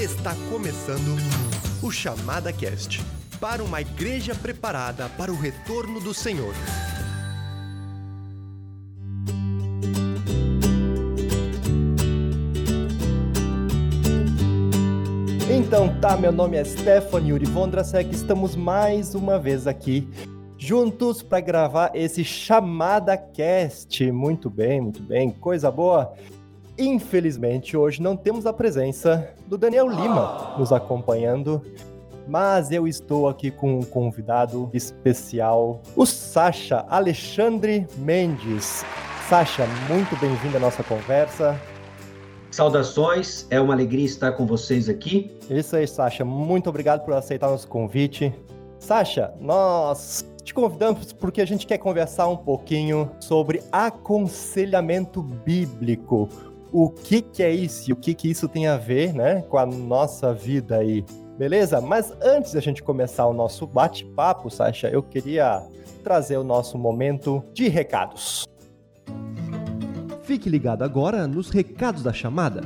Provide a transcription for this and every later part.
Está começando o Chamada Cast para uma igreja preparada para o retorno do Senhor. Então tá, meu nome é Stephanie Uri Vondrasek, estamos mais uma vez aqui juntos para gravar esse Chamada Cast. Muito bem, muito bem, coisa boa. Infelizmente, hoje não temos a presença do Daniel Lima nos acompanhando, mas eu estou aqui com um convidado especial, o Sasha Alexandre Mendes. Sasha, muito bem-vindo à nossa conversa. Saudações, é uma alegria estar com vocês aqui. Isso aí, Sasha, muito obrigado por aceitar nosso convite. Sasha, nós te convidamos porque a gente quer conversar um pouquinho sobre aconselhamento bíblico o que, que é isso e o que, que isso tem a ver né, com a nossa vida aí. Beleza? Mas antes da gente começar o nosso bate-papo, Sasha, eu queria trazer o nosso momento de recados. Fique ligado agora nos recados da chamada.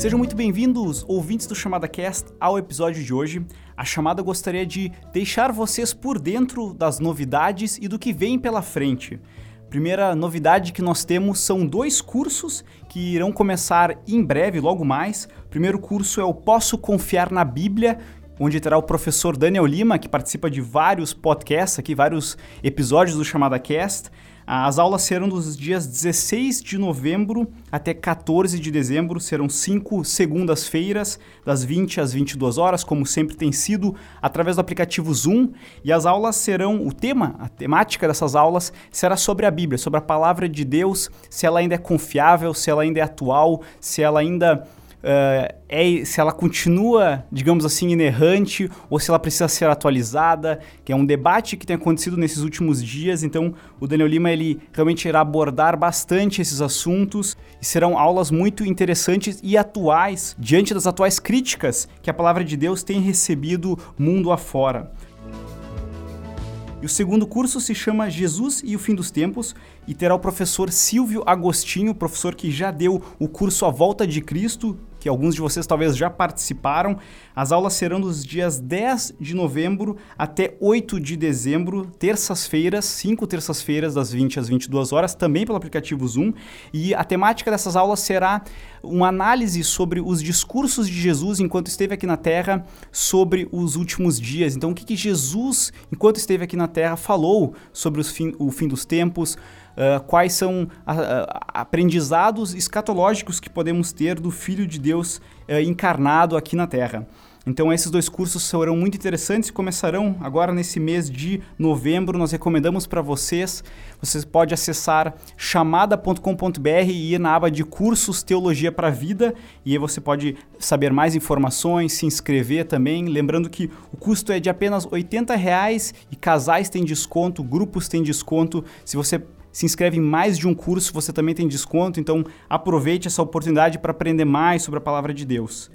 Sejam muito bem-vindos, ouvintes do Chamada Cast, ao episódio de hoje. A chamada gostaria de deixar vocês por dentro das novidades e do que vem pela frente. Primeira novidade que nós temos são dois cursos que irão começar em breve, logo mais. O primeiro curso é o Posso Confiar na Bíblia, onde terá o professor Daniel Lima, que participa de vários podcasts aqui, vários episódios do Chamada Cast. As aulas serão dos dias 16 de novembro até 14 de dezembro, serão cinco segundas-feiras, das 20 às 22 horas, como sempre tem sido, através do aplicativo Zoom. E as aulas serão, o tema, a temática dessas aulas será sobre a Bíblia, sobre a palavra de Deus, se ela ainda é confiável, se ela ainda é atual, se ela ainda uh, é, se ela continua, digamos assim, inerrante ou se ela precisa ser atualizada, que é um debate que tem acontecido nesses últimos dias. Então, o Daniel Lima ele realmente irá abordar bastante esses assuntos e serão aulas muito interessantes e atuais diante das atuais críticas que a palavra de Deus tem recebido mundo afora. E o segundo curso se chama Jesus e o Fim dos Tempos e terá o professor Silvio Agostinho, professor que já deu o curso A Volta de Cristo, que alguns de vocês talvez já participaram. As aulas serão dos dias 10 de novembro até 8 de dezembro, terças-feiras, cinco terças-feiras, das 20 às 22 horas, também pelo aplicativo Zoom. E a temática dessas aulas será uma análise sobre os discursos de Jesus enquanto esteve aqui na Terra, sobre os últimos dias. Então, o que, que Jesus, enquanto esteve aqui na Terra, falou sobre fim, o fim dos tempos, uh, quais são a, a, aprendizados escatológicos que podemos ter do Filho de Deus uh, encarnado aqui na Terra. Então esses dois cursos serão muito interessantes e começarão agora nesse mês de novembro. Nós recomendamos para vocês. Você pode acessar chamada.com.br e ir na aba de cursos Teologia para a Vida e aí você pode saber mais informações, se inscrever também. Lembrando que o custo é de apenas 80 reais e casais têm desconto, grupos têm desconto. Se você se inscreve em mais de um curso, você também tem desconto, então aproveite essa oportunidade para aprender mais sobre a palavra de Deus.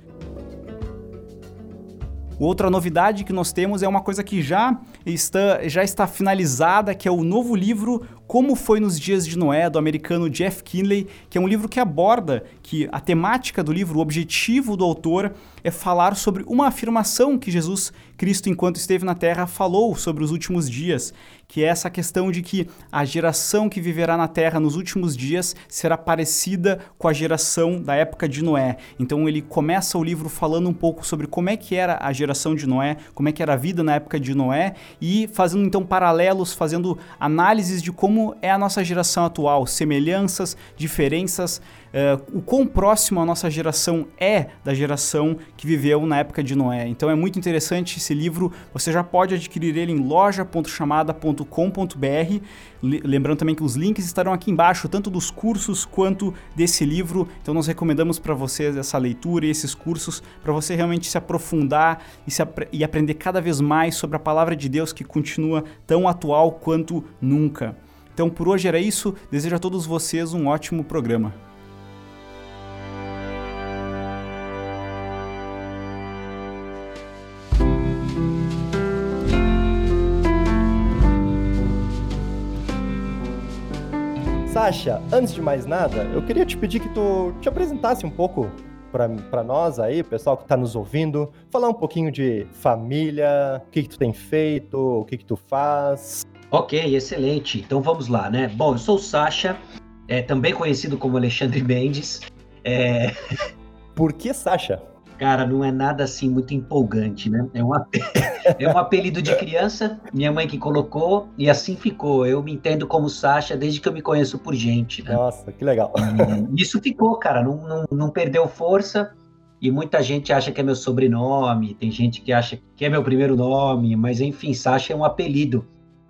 Outra novidade que nós temos é uma coisa que já está, já está finalizada, que é o novo livro Como Foi nos Dias de Noé, do americano Jeff Kinley, que é um livro que aborda que a temática do livro, o objetivo do autor é falar sobre uma afirmação que Jesus Cristo, enquanto esteve na Terra, falou sobre os últimos dias, que é essa questão de que a geração que viverá na Terra nos últimos dias será parecida com a geração da época de Noé. Então ele começa o livro falando um pouco sobre como é que era a geração de Noé, como é que era a vida na época de Noé e fazendo então paralelos, fazendo análises de como é a nossa geração atual, semelhanças, diferenças, uh, o quão próximo a nossa geração é da geração que viveu na época de Noé. Então é muito interessante esse livro, você já pode adquirir ele em loja.chamada.com.br. Lembrando também que os links estarão aqui embaixo, tanto dos cursos quanto desse livro. Então nós recomendamos para vocês essa leitura e esses cursos para você realmente se aprofundar e, se ap e aprender cada vez mais sobre a palavra de Deus que continua tão atual quanto nunca. Então por hoje era isso. Desejo a todos vocês um ótimo programa. Sasha, antes de mais nada, eu queria te pedir que tu te apresentasse um pouco para nós aí, pessoal que está nos ouvindo, falar um pouquinho de família, o que, que tu tem feito, o que, que tu faz. Ok, excelente. Então vamos lá, né? Bom, eu sou o Sasha, é, também conhecido como Alexandre Mendes. É... Por que Sasha? Cara, não é nada assim muito empolgante, né? É um, é um apelido de criança, minha mãe que colocou, e assim ficou. Eu me entendo como Sasha desde que eu me conheço por gente. Né? Nossa, que legal. E isso ficou, cara, não, não, não perdeu força. E muita gente acha que é meu sobrenome, tem gente que acha que é meu primeiro nome, mas enfim, Sasha é um apelido.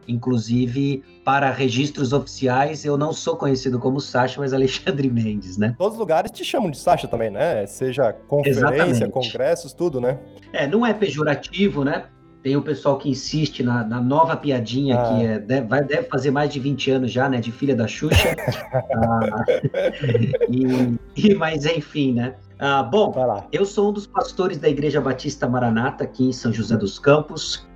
Inclusive, para registros oficiais, eu não sou conhecido como Sasha, mas Alexandre Mendes, né? Todos os lugares te chamam de Sasha também, né? Seja conferência, Exatamente. congressos, tudo, né? É, não é pejorativo, né? Tem o pessoal que insiste na, na nova piadinha, ah. que é, deve, vai, deve fazer mais de 20 anos já, né? De filha da Xuxa. ah, e, e, mas, enfim, né? Ah, bom, eu sou um dos pastores da Igreja Batista Maranata aqui em São José dos Campos.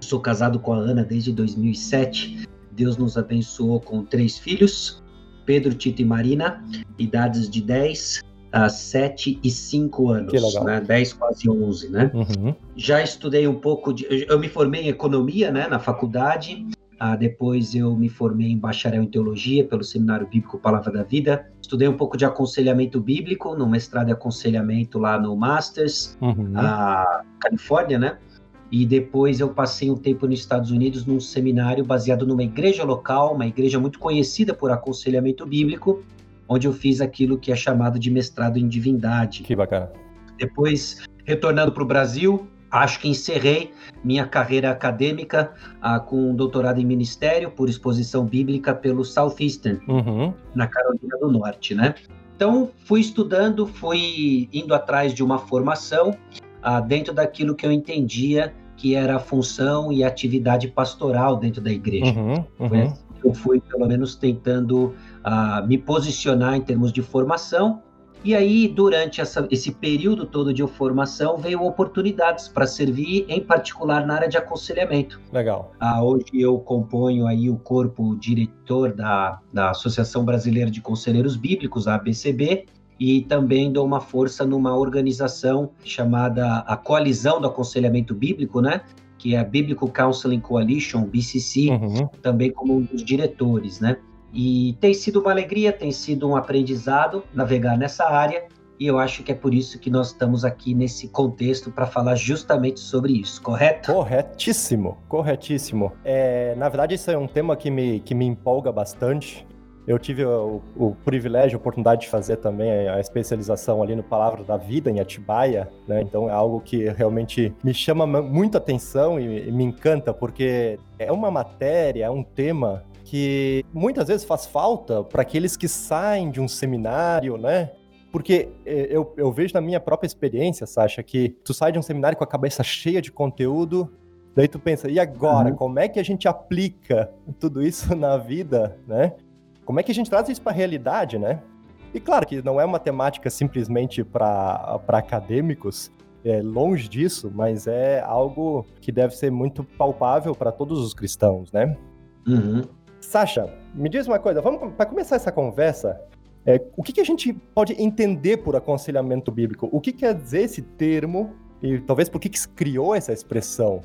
Sou casado com a Ana desde 2007. Deus nos abençoou com três filhos: Pedro, Tito e Marina, idades de 10, a 7 e 5 anos, que legal. né? 10, quase 11, né? Uhum. Já estudei um pouco de. Eu me formei em economia, né, na faculdade. Ah, depois eu me formei em bacharel em teologia pelo Seminário Bíblico Palavra da Vida. Estudei um pouco de aconselhamento bíblico no mestrado de aconselhamento lá no Masters, uhum. na Califórnia, né? E depois eu passei um tempo nos Estados Unidos num seminário baseado numa igreja local, uma igreja muito conhecida por aconselhamento bíblico, onde eu fiz aquilo que é chamado de mestrado em divindade. Que bacana. Depois, retornando para o Brasil, acho que encerrei minha carreira acadêmica ah, com um doutorado em ministério por exposição bíblica pelo Southeastern, uhum. na Carolina do Norte, né? Então, fui estudando, fui indo atrás de uma formação ah, dentro daquilo que eu entendia que era a função e a atividade pastoral dentro da igreja. Uhum, uhum. Foi assim que eu fui, pelo menos, tentando uh, me posicionar em termos de formação. E aí, durante essa, esse período todo de formação, veio oportunidades para servir, em particular na área de aconselhamento. Legal. Uh, hoje eu componho aí o corpo diretor da, da Associação Brasileira de Conselheiros Bíblicos, a ABCB, e também dou uma força numa organização chamada a Coalizão do Aconselhamento Bíblico, né? Que é a Biblical Counseling Coalition, BCC, uhum. também como um dos diretores, né? E tem sido uma alegria, tem sido um aprendizado navegar nessa área, e eu acho que é por isso que nós estamos aqui nesse contexto para falar justamente sobre isso, correto? Corretíssimo, corretíssimo. É, na verdade, isso é um tema que me, que me empolga bastante. Eu tive o, o, privilégio, a oportunidade de fazer também a especialização ali no Palavra da Vida, em Atibaia, né? Então é algo que realmente me chama muita atenção e, e me encanta, porque é uma matéria, é um tema que muitas vezes faz falta para aqueles que saem de um seminário, né? Porque é, eu, eu vejo na minha própria experiência, Sasha, que tu sai de um seminário com a cabeça cheia de conteúdo, daí tu pensa, e agora? Uhum. Como é que a gente aplica tudo isso na vida, né? Como é que a gente traz isso para a realidade, né? E claro que não é uma temática simplesmente para acadêmicos, é longe disso, mas é algo que deve ser muito palpável para todos os cristãos, né? Uhum. Sasha, me diz uma coisa, vamos para começar essa conversa. É, o que, que, a gente pode entender por aconselhamento bíblico? O que quer dizer esse termo e talvez por que, que se criou essa expressão?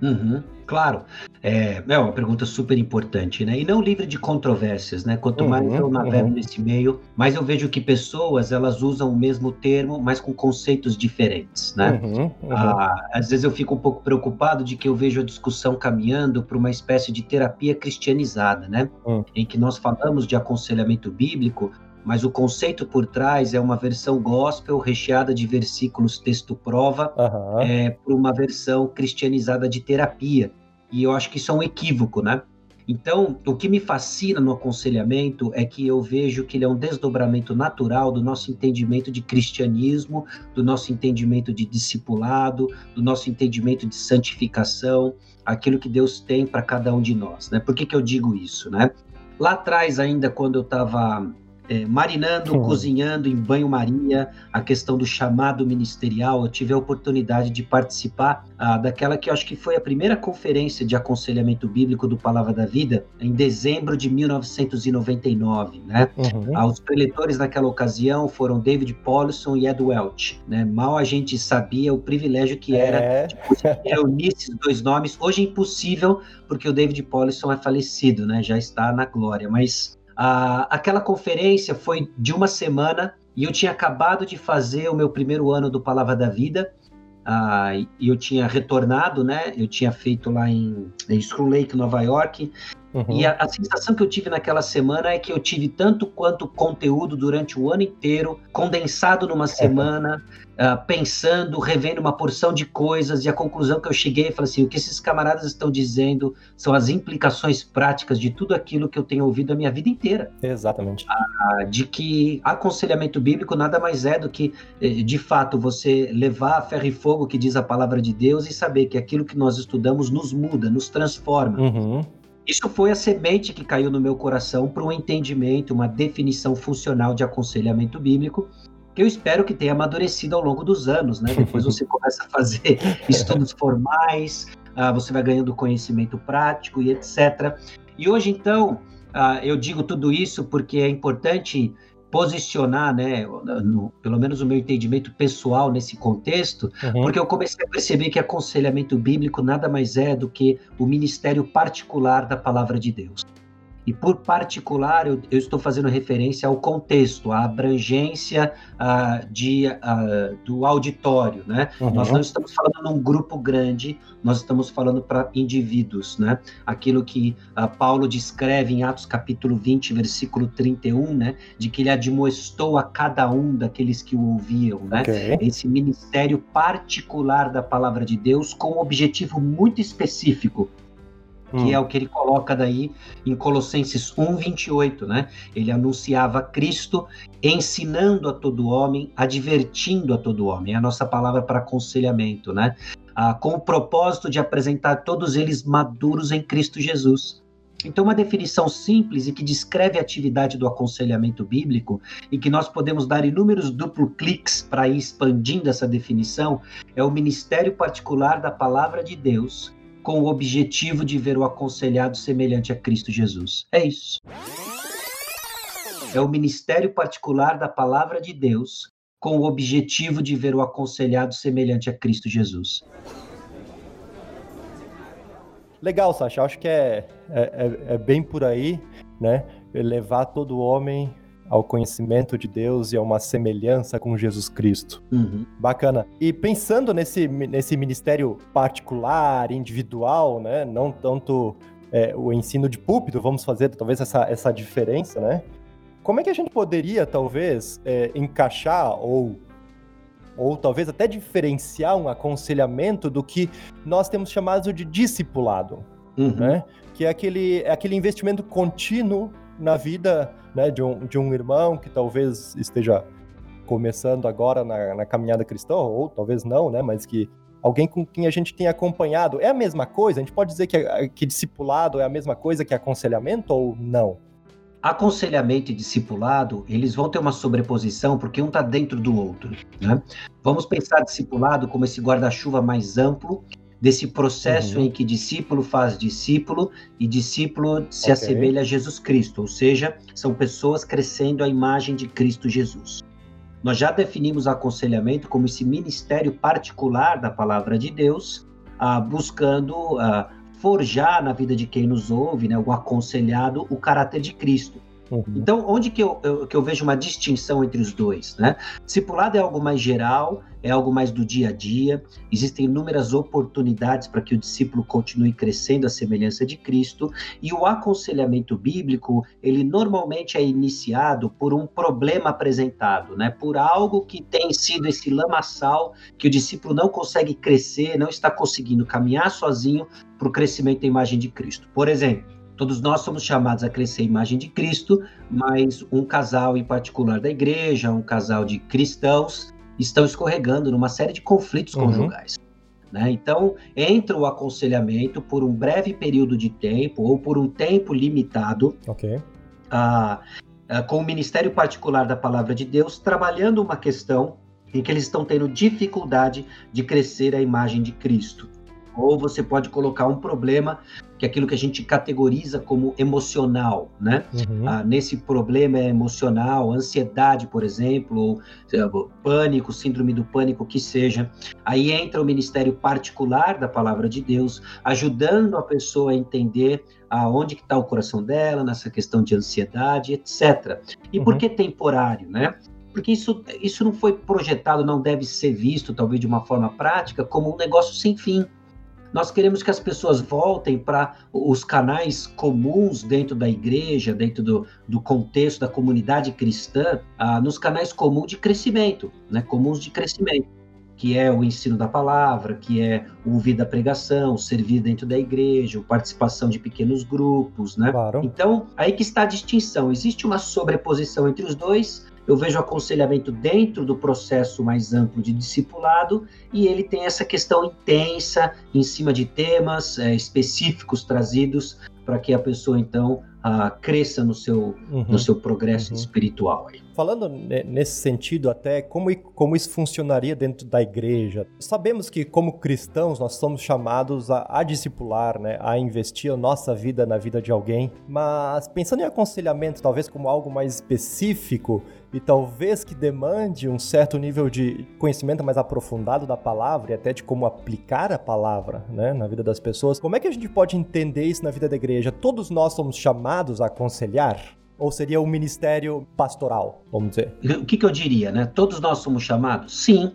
Uhum, claro, é, é, uma pergunta super importante, né? E não livre de controvérsias, né? Quanto uhum, mais eu navego uhum. nesse meio, mais eu vejo que pessoas elas usam o mesmo termo, mas com conceitos diferentes, né? Uhum, uhum. ah, às vezes eu fico um pouco preocupado de que eu vejo a discussão caminhando para uma espécie de terapia cristianizada, né? Hum. Em que nós falamos de aconselhamento bíblico, mas o conceito por trás é uma versão gospel recheada de versículos texto-prova uhum. é, para uma versão cristianizada de terapia. E eu acho que isso é um equívoco, né? Então, o que me fascina no aconselhamento é que eu vejo que ele é um desdobramento natural do nosso entendimento de cristianismo, do nosso entendimento de discipulado, do nosso entendimento de santificação, aquilo que Deus tem para cada um de nós, né? Por que, que eu digo isso, né? Lá atrás, ainda quando eu estava é, marinando, uhum. cozinhando em banho-maria, a questão do chamado ministerial. Eu tive a oportunidade de participar ah, daquela que eu acho que foi a primeira conferência de aconselhamento bíblico do Palavra da Vida, em dezembro de 1999. Né? Uhum. Ah, os preletores naquela ocasião foram David Paulson e Ed Welch. Né? Mal a gente sabia o privilégio que era é. de reunir esses dois nomes. Hoje é impossível, porque o David Paulson é falecido, né? já está na glória, mas aquela conferência foi de uma semana e eu tinha acabado de fazer o meu primeiro ano do Palavra da Vida. Ah, e eu tinha retornado, né? Eu tinha feito lá em, em Screw Lake, Nova York. Uhum. E a, a, sensação que eu tive naquela semana é que eu tive tanto quanto conteúdo durante o ano inteiro, condensado numa semana, uh, pensando, revendo uma porção de coisas, e a conclusão que eu cheguei foi assim: o que esses camaradas estão dizendo são as implicações práticas de tudo aquilo que eu tenho ouvido a minha vida inteira. Exatamente. Uh, de que aconselhamento bíblico nada mais é do que, eh, de fato, você levar a ferro e fogo que diz a palavra de Deus e saber que aquilo que nós estudamos nos muda, nos transforma. Uhum. Isso foi a semente que caiu no meu coração para um entendimento, uma definição funcional de aconselhamento bíblico, que eu espero que tenha amadurecido ao longo dos anos, né? Depois você começa a fazer estudos formais, uh, você vai ganhando conhecimento prático e etc. E hoje, então, uh, eu digo tudo isso porque é importante posicionar, né, no, pelo menos o meu entendimento pessoal nesse contexto, uhum. porque eu comecei a perceber que aconselhamento bíblico nada mais é do que o ministério particular da palavra de Deus. E por particular, eu, eu estou fazendo referência ao contexto, à abrangência uh, de, uh, do auditório, né? Uhum. Nós não estamos falando num grupo grande, nós estamos falando para indivíduos, né? Aquilo que uh, Paulo descreve em Atos capítulo 20, versículo 31, né? De que ele admoestou a cada um daqueles que o ouviam, né? Okay. Esse ministério particular da palavra de Deus com um objetivo muito específico, que hum. é o que ele coloca daí em Colossenses 1:28, né? Ele anunciava Cristo ensinando a todo homem, advertindo a todo homem. É a nossa palavra para aconselhamento, né? Ah, com o propósito de apresentar todos eles maduros em Cristo Jesus. Então, uma definição simples e que descreve a atividade do aconselhamento bíblico e que nós podemos dar inúmeros duplo cliques para ir expandindo essa definição é o ministério particular da palavra de Deus com o objetivo de ver o aconselhado semelhante a Cristo Jesus. É isso. É o ministério particular da palavra de Deus com o objetivo de ver o aconselhado semelhante a Cristo Jesus. Legal, Sasha. Acho que é, é, é, é bem por aí, né? Levar todo homem ao conhecimento de Deus e a uma semelhança com Jesus Cristo. Uhum. Bacana. E pensando nesse, nesse ministério particular, individual, né? Não tanto é, o ensino de púlpito, vamos fazer talvez essa, essa diferença, né? Como é que a gente poderia, talvez, é, encaixar ou ou talvez até diferenciar um aconselhamento do que nós temos chamado de discipulado, uhum. né? Que é aquele, é aquele investimento contínuo na vida né, de, um, de um irmão que talvez esteja começando agora na, na caminhada cristã, ou talvez não, né, mas que alguém com quem a gente tem acompanhado. É a mesma coisa? A gente pode dizer que, que discipulado é a mesma coisa que aconselhamento ou não? Aconselhamento e discipulado, eles vão ter uma sobreposição porque um está dentro do outro. Né? Vamos pensar discipulado como esse guarda-chuva mais amplo desse processo uhum. em que discípulo faz discípulo e discípulo se okay. assemelha a Jesus Cristo, ou seja, são pessoas crescendo à imagem de Cristo Jesus. Nós já definimos aconselhamento como esse ministério particular da palavra de Deus, ah, buscando ah, forjar na vida de quem nos ouve, né, o aconselhado, o caráter de Cristo. Uhum. Então, onde que eu, eu, que eu vejo uma distinção entre os dois? Né? Discipulado é algo mais geral, é algo mais do dia a dia, existem inúmeras oportunidades para que o discípulo continue crescendo à semelhança de Cristo, e o aconselhamento bíblico, ele normalmente é iniciado por um problema apresentado, né? por algo que tem sido esse lamaçal, que o discípulo não consegue crescer, não está conseguindo caminhar sozinho para o crescimento da imagem de Cristo. Por exemplo, Todos nós somos chamados a crescer a imagem de Cristo, mas um casal em particular da igreja, um casal de cristãos, estão escorregando numa série de conflitos uhum. conjugais. Né? Então, entra o aconselhamento por um breve período de tempo ou por um tempo limitado. Ok. Ah, uh, com o ministério particular da palavra de Deus, trabalhando uma questão em que eles estão tendo dificuldade de crescer a imagem de Cristo. Ou você pode colocar um problema que é aquilo que a gente categoriza como emocional, né? Uhum. Ah, nesse problema emocional, ansiedade, por exemplo, ou pânico, síndrome do pânico, que seja. Aí entra o ministério particular da palavra de Deus, ajudando a pessoa a entender aonde que está o coração dela, nessa questão de ansiedade, etc. E uhum. por que temporário, né? Porque isso, isso não foi projetado, não deve ser visto, talvez de uma forma prática, como um negócio sem fim. Nós queremos que as pessoas voltem para os canais comuns dentro da igreja, dentro do, do contexto da comunidade cristã, ah, nos canais comuns de crescimento, né? comuns de crescimento, que é o ensino da palavra, que é o ouvir da pregação, servir dentro da igreja, participação de pequenos grupos, né? Claro. Então, aí que está a distinção. Existe uma sobreposição entre os dois, eu vejo aconselhamento dentro do processo mais amplo de discipulado e ele tem essa questão intensa em cima de temas é, específicos trazidos para que a pessoa então uh, cresça no seu, uhum. no seu progresso uhum. espiritual. Falando nesse sentido, até como, como isso funcionaria dentro da igreja, sabemos que, como cristãos, nós somos chamados a, a discipular, né, a investir a nossa vida na vida de alguém, mas pensando em aconselhamento, talvez como algo mais específico e talvez que demande um certo nível de conhecimento mais aprofundado da palavra e até de como aplicar a palavra né, na vida das pessoas, como é que a gente pode entender isso na vida da igreja? Todos nós somos chamados a aconselhar? Ou seria o ministério pastoral, vamos dizer? O que, que eu diria, né? Todos nós somos chamados? Sim,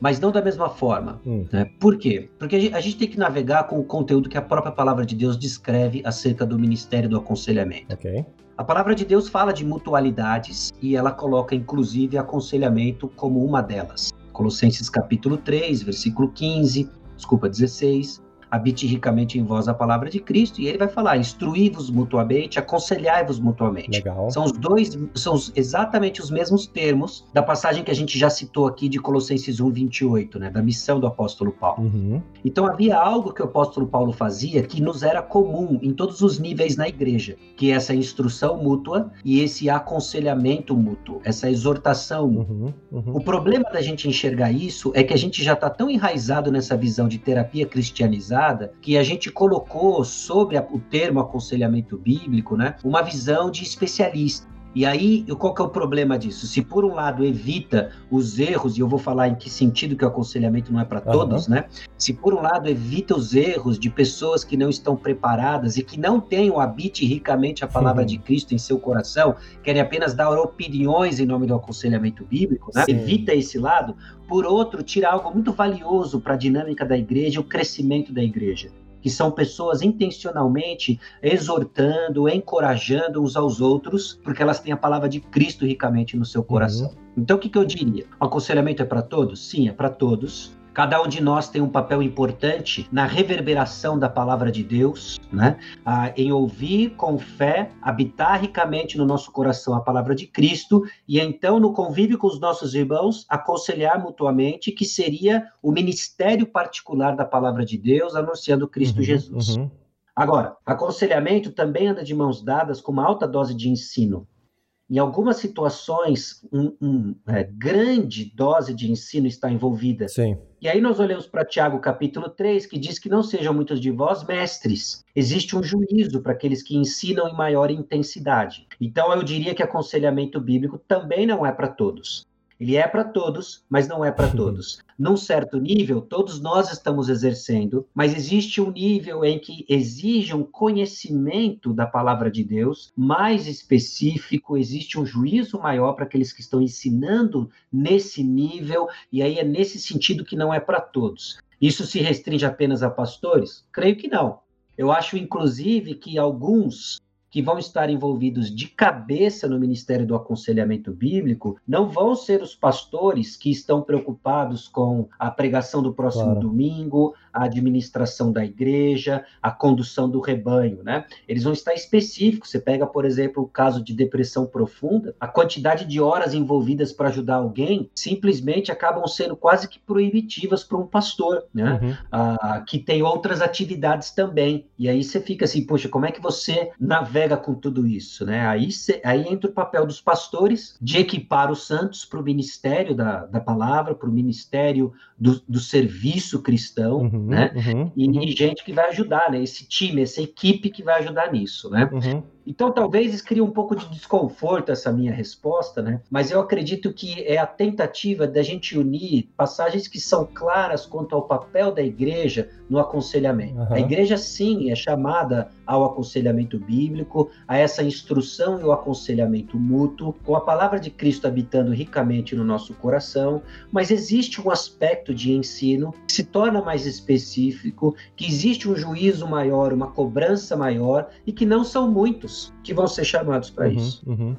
mas não da mesma forma. Hum. Né? Por quê? Porque a gente tem que navegar com o conteúdo que a própria palavra de Deus descreve acerca do ministério do aconselhamento. Okay. A palavra de Deus fala de mutualidades e ela coloca inclusive aconselhamento como uma delas. Colossenses capítulo 3, versículo 15, desculpa, 16, habite ricamente em vós a palavra de Cristo, e ele vai falar: instruí-vos mutuamente, aconselhai-vos mutuamente. Legal. São os dois, são exatamente os mesmos termos da passagem que a gente já citou aqui de Colossenses 1, 28, né? Da missão do apóstolo Paulo. Uhum. Então havia algo que o apóstolo Paulo fazia que nos era comum em todos os níveis na igreja, que é essa instrução mútua e esse aconselhamento mútuo, essa exortação. Uhum. Uhum. O problema da gente enxergar isso é que a gente já está tão enraizado nessa visão de terapia cristianizada que a gente colocou sobre a, o termo aconselhamento bíblico, né, uma visão de especialista. E aí, qual que é o problema disso? Se por um lado evita os erros, e eu vou falar em que sentido que o aconselhamento não é para todos, uhum. né? Se por um lado evita os erros de pessoas que não estão preparadas e que não têm o habite ricamente a palavra uhum. de Cristo em seu coração, querem apenas dar opiniões em nome do aconselhamento bíblico, né? Evita esse lado. Por outro, tira algo muito valioso para a dinâmica da igreja, o crescimento da igreja que são pessoas intencionalmente exortando, encorajando uns aos outros, porque elas têm a palavra de Cristo ricamente no seu coração. Uhum. Então, o que, que eu diria? O aconselhamento é para todos? Sim, é para todos. Cada um de nós tem um papel importante na reverberação da palavra de Deus, né? Ah, em ouvir com fé, habitar ricamente no nosso coração a palavra de Cristo e então no convívio com os nossos irmãos aconselhar mutuamente que seria o ministério particular da palavra de Deus anunciando Cristo uhum, Jesus. Uhum. Agora, aconselhamento também anda de mãos dadas com uma alta dose de ensino em algumas situações, uma um, é, grande dose de ensino está envolvida. Sim. E aí nós olhamos para Tiago capítulo 3, que diz que não sejam muitos de vós mestres. Existe um juízo para aqueles que ensinam em maior intensidade. Então eu diria que aconselhamento bíblico também não é para todos. Ele é para todos, mas não é para todos. Num certo nível, todos nós estamos exercendo, mas existe um nível em que exige um conhecimento da palavra de Deus mais específico, existe um juízo maior para aqueles que estão ensinando nesse nível, e aí é nesse sentido que não é para todos. Isso se restringe apenas a pastores? Creio que não. Eu acho, inclusive, que alguns que vão estar envolvidos de cabeça no Ministério do Aconselhamento Bíblico não vão ser os pastores que estão preocupados com a pregação do próximo claro. domingo, a administração da igreja, a condução do rebanho, né? Eles vão estar específicos. Você pega, por exemplo, o caso de depressão profunda, a quantidade de horas envolvidas para ajudar alguém simplesmente acabam sendo quase que proibitivas para um pastor, né? Uhum. Ah, que tem outras atividades também. E aí você fica assim, poxa, como é que você navega brega com tudo isso, né? Aí, aí entra o papel dos pastores de equipar os santos para o ministério da, da palavra, para o ministério do, do, serviço cristão, uhum, né? Uhum, e, uhum. gente que vai ajudar, né? Esse time, essa equipe que vai ajudar nisso, né? Uhum. Então, talvez crie um pouco de desconforto essa minha resposta, né? Mas eu acredito que é a tentativa da gente unir passagens que são claras quanto ao papel da igreja no aconselhamento. Uhum. A igreja, sim, é chamada ao aconselhamento bíblico, a essa instrução e o aconselhamento mútuo, com a palavra de Cristo habitando ricamente no nosso coração, mas existe um aspecto de ensino que se torna mais específico, que existe um juízo maior, uma cobrança maior e que não são muitos que vão ser chamados para uhum, isso. Uhum.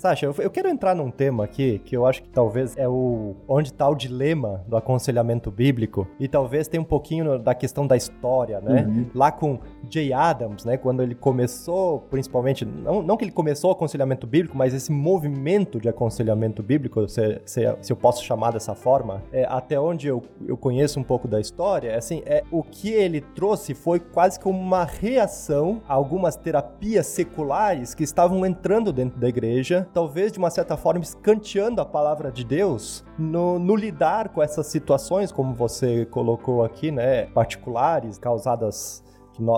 Sasha, eu, eu, quero entrar num tema aqui que eu acho que talvez é o onde está o dilema do aconselhamento bíblico e talvez tem um pouquinho da questão da história, né? Uhum. Lá com Jay Adams, né? Quando ele começou, principalmente, não, não que ele começou o aconselhamento bíblico, mas esse movimento de aconselhamento bíblico, se, se, se eu posso chamar dessa forma, é, até onde eu, eu conheço um pouco da história, assim, é o que ele trouxe foi quase como uma reação a algumas terapias seculares que estavam entrando dentro da igreja talvez de uma certa forma escanteando a palavra de Deus no, no lidar com essas situações, como você colocou aqui, né, particulares, causadas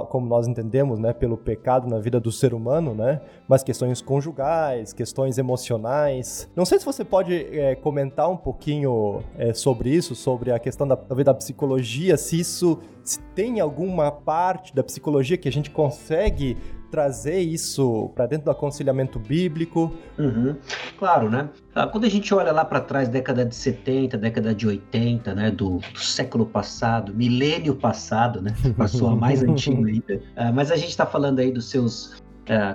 como nós entendemos, né, pelo pecado na vida do ser humano, né, mas questões conjugais, questões emocionais. Não sei se você pode é, comentar um pouquinho é, sobre isso, sobre a questão da, da psicologia, se isso se tem alguma parte da psicologia que a gente consegue trazer isso para dentro do aconselhamento bíblico. Uhum. Claro, né? Ah, quando a gente olha lá para trás, década de 70, década de 80, né, do, do século passado, milênio passado, né, passou a mais antiga ainda, uh, mas a gente está falando aí dos seus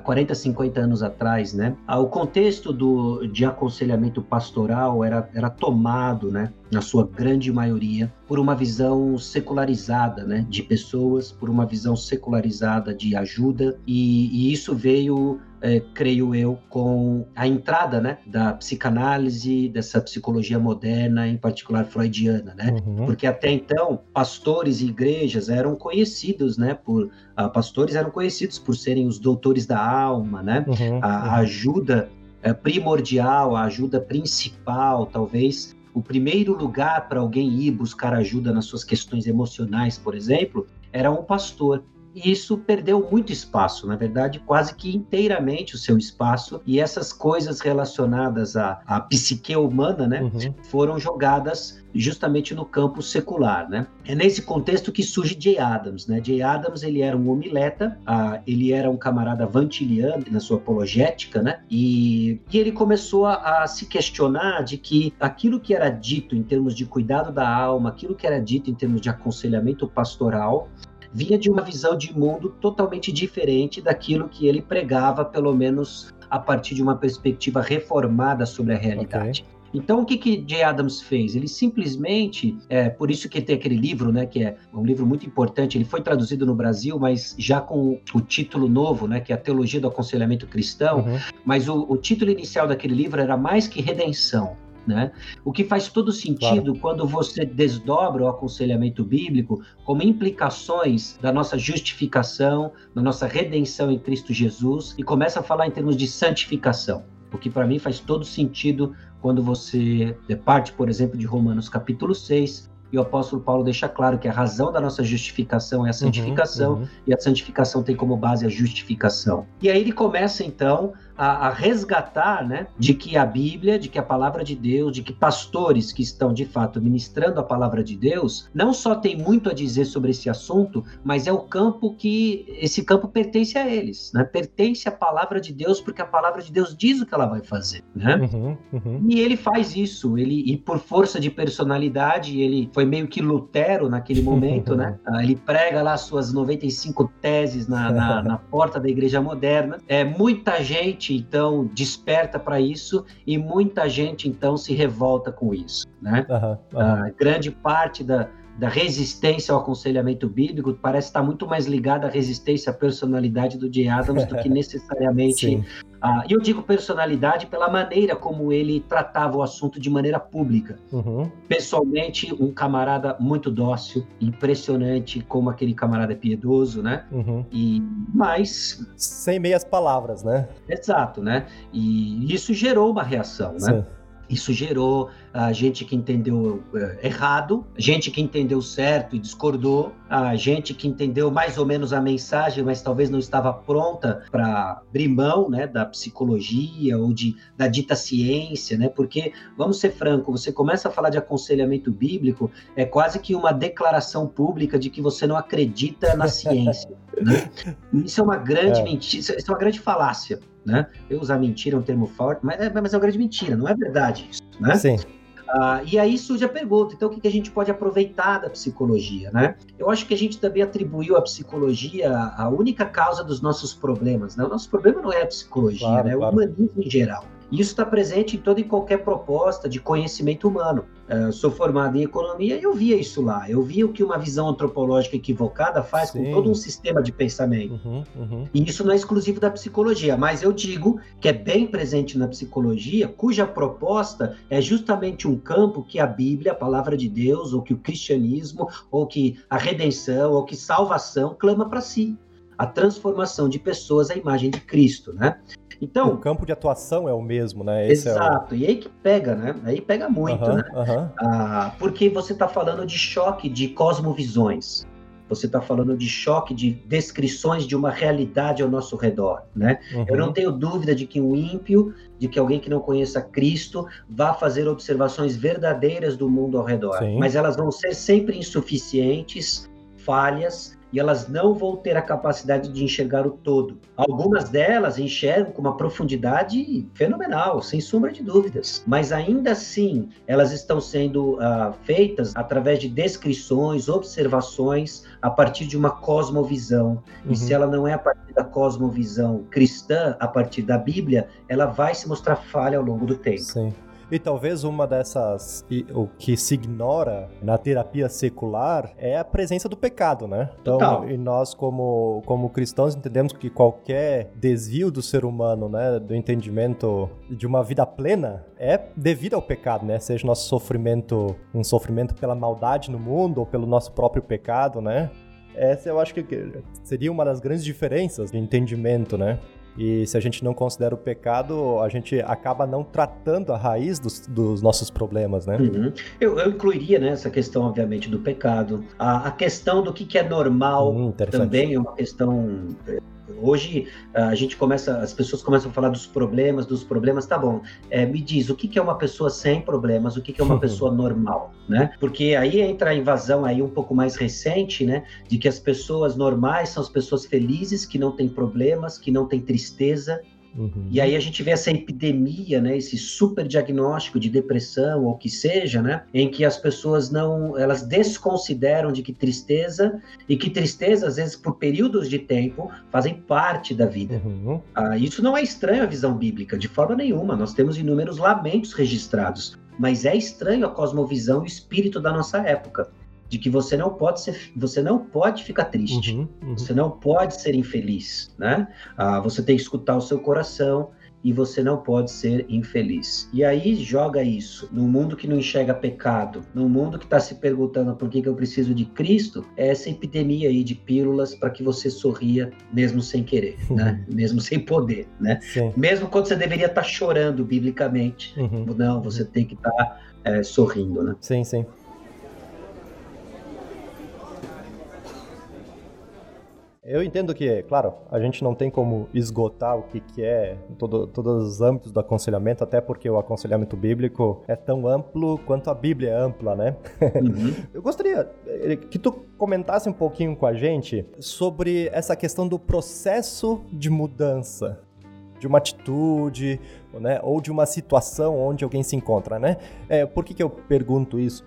40, 50 anos atrás, né, uh, o contexto do, de aconselhamento pastoral era, era tomado, né, na sua grande maioria, por uma visão secularizada né, de pessoas, por uma visão secularizada de ajuda, e, e isso veio, é, creio eu, com a entrada né, da psicanálise, dessa psicologia moderna, em particular freudiana, né? Uhum. Porque até então, pastores e igrejas eram conhecidos, né, por uh, pastores eram conhecidos por serem os doutores da alma, né? Uhum. A, a ajuda é, primordial, a ajuda principal, talvez, o primeiro lugar para alguém ir buscar ajuda nas suas questões emocionais, por exemplo, era um pastor. E isso perdeu muito espaço, na verdade, quase que inteiramente o seu espaço, e essas coisas relacionadas à, à psique humana, né, uhum. foram jogadas justamente no campo secular, né? É nesse contexto que surge Jay Adams, né? Jay Adams, ele era um homileta, ah, ele era um camarada vantiliano na sua apologética, né? E, e ele começou a, a, se questionar de que aquilo que era dito em termos de cuidado da alma, aquilo que era dito em termos de aconselhamento pastoral, vinha de uma visão de mundo totalmente diferente daquilo que ele pregava, pelo menos a partir de uma perspectiva reformada sobre a realidade. Okay. Então, o que que Jay Adams fez? Ele simplesmente, é, por isso que tem aquele livro, né, que é um livro muito importante, ele foi traduzido no Brasil, mas já com o título novo, né, que é a Teologia do Aconselhamento Cristão, uhum. mas o, o título inicial daquele livro era Mais que Redenção. Né? O que faz todo sentido claro. quando você desdobra o aconselhamento bíblico como implicações da nossa justificação, da nossa redenção em Cristo Jesus e começa a falar em termos de santificação. O que para mim faz todo sentido quando você parte, por exemplo, de Romanos capítulo 6, e o apóstolo Paulo deixa claro que a razão da nossa justificação é a uhum, santificação, uhum, uhum. e a santificação tem como base a justificação. E aí ele começa então a, a, resgatar, né, de que a Bíblia, de que a palavra de Deus, de que pastores que estão de fato ministrando a palavra de Deus, não só tem muito a dizer sobre esse assunto, mas é o campo que esse campo pertence a eles, né? Pertence à palavra de Deus porque a palavra de Deus diz o que ela vai fazer, né? Uhum, uhum. E ele faz isso, ele e por força de personalidade, ele foi meio que Lutero naquele momento, né? Ah, ele prega lá suas 95 teses na, na, na porta da igreja moderna. É muita gente gente então desperta para isso e muita gente então se revolta com isso, né? Uhum, uhum. grande parte da, da resistência ao aconselhamento bíblico parece estar muito mais ligada à resistência à personalidade do Jay Adams do que necessariamente. E eu digo personalidade pela maneira como ele tratava o assunto de maneira pública. Uhum. Pessoalmente, um camarada muito dócil, impressionante como aquele camarada é piedoso, né? Uhum. E mais sem meias palavras, né? Exato, né? E isso gerou uma reação, né? Sim. Isso gerou a gente que entendeu uh, errado, gente que entendeu certo e discordou, a gente que entendeu mais ou menos a mensagem, mas talvez não estava pronta para abrir mão, né, da psicologia ou de da dita ciência, né? Porque vamos ser franco, você começa a falar de aconselhamento bíblico, é quase que uma declaração pública de que você não acredita na ciência. né? Isso é uma grande é. mentira, isso é uma grande falácia né? Eu usar mentira é um termo forte, mas é, mas é uma grande mentira, não é verdade isso, né? Sim. Ah, e aí surge a pergunta, então o que, que a gente pode aproveitar da psicologia, né? Eu acho que a gente também atribuiu à psicologia a única causa dos nossos problemas, né? O nosso problema não é a psicologia, claro, né? É o humanismo em geral. Isso está presente em toda e qualquer proposta de conhecimento humano. Uh, sou formado em economia e eu via isso lá. Eu via o que uma visão antropológica equivocada faz Sim. com todo um sistema de pensamento. Uhum, uhum. E isso não é exclusivo da psicologia, mas eu digo que é bem presente na psicologia, cuja proposta é justamente um campo que a Bíblia, a palavra de Deus, ou que o cristianismo, ou que a redenção, ou que salvação clama para si a transformação de pessoas à imagem de Cristo, né? Então, o campo de atuação é o mesmo, né? Esse exato. É o... E aí que pega, né? Aí pega muito, né? Ah, porque você está falando de choque de cosmovisões. Você está falando de choque de descrições de uma realidade ao nosso redor, né? Uhum. Eu não tenho dúvida de que um ímpio, de que alguém que não conheça Cristo, vá fazer observações verdadeiras do mundo ao redor, Sim. mas elas vão ser sempre insuficientes, falhas e elas não vão ter a capacidade de enxergar o todo. Algumas delas enxergam com uma profundidade fenomenal, sem sombra de dúvidas, mas ainda assim elas estão sendo uh, feitas através de descrições, observações, a partir de uma cosmovisão. Uhum. E se ela não é a partir da cosmovisão cristã, a partir da Bíblia, ela vai se mostrar falha ao longo do tempo. Sim. E talvez uma dessas, o que se ignora na terapia secular é a presença do pecado, né? Então, Total. e nós como, como cristãos entendemos que qualquer desvio do ser humano, né, do entendimento de uma vida plena, é devido ao pecado, né? Seja nosso sofrimento, um sofrimento pela maldade no mundo ou pelo nosso próprio pecado, né? Essa eu acho que seria uma das grandes diferenças de entendimento, né? E se a gente não considera o pecado, a gente acaba não tratando a raiz dos, dos nossos problemas, né? Uhum. Eu, eu, incluiria né, essa questão, obviamente, do pecado. A, a questão do que, que é normal hum, também é uma questão Hoje a gente começa, as pessoas começam a falar dos problemas, dos problemas, tá bom. É, me diz, o que, que é uma pessoa sem problemas, o que, que é uma pessoa normal, né? Porque aí entra a invasão aí um pouco mais recente, né? De que as pessoas normais são as pessoas felizes, que não têm problemas, que não têm tristeza, Uhum. E aí a gente vê essa epidemia, né, esse super diagnóstico de depressão ou que seja, né, em que as pessoas não, elas desconsideram de que tristeza e que tristeza às vezes por períodos de tempo fazem parte da vida. Uhum. Ah, isso não é estranho à visão bíblica de forma nenhuma. Nós temos inúmeros lamentos registrados, mas é estranho a cosmovisão e o espírito da nossa época de que você não pode ser, você não pode ficar triste, uhum, uhum. você não pode ser infeliz, né? Ah, você tem que escutar o seu coração e você não pode ser infeliz. E aí joga isso no mundo que não enxerga pecado, no mundo que está se perguntando por que, que eu preciso de Cristo, é essa epidemia aí de pílulas para que você sorria mesmo sem querer, né? Uhum. Mesmo sem poder, né? Sim. Mesmo quando você deveria estar tá chorando biblicamente, uhum. não, você tem que estar tá, é, sorrindo, né? Sim, sim. Eu entendo que, claro, a gente não tem como esgotar o que, que é todo, todos os âmbitos do aconselhamento, até porque o aconselhamento bíblico é tão amplo quanto a Bíblia é ampla, né? Uhum. Eu gostaria eh, que tu comentasse um pouquinho com a gente sobre essa questão do processo de mudança de uma atitude, né, ou de uma situação onde alguém se encontra, né? É, por que, que eu pergunto isso?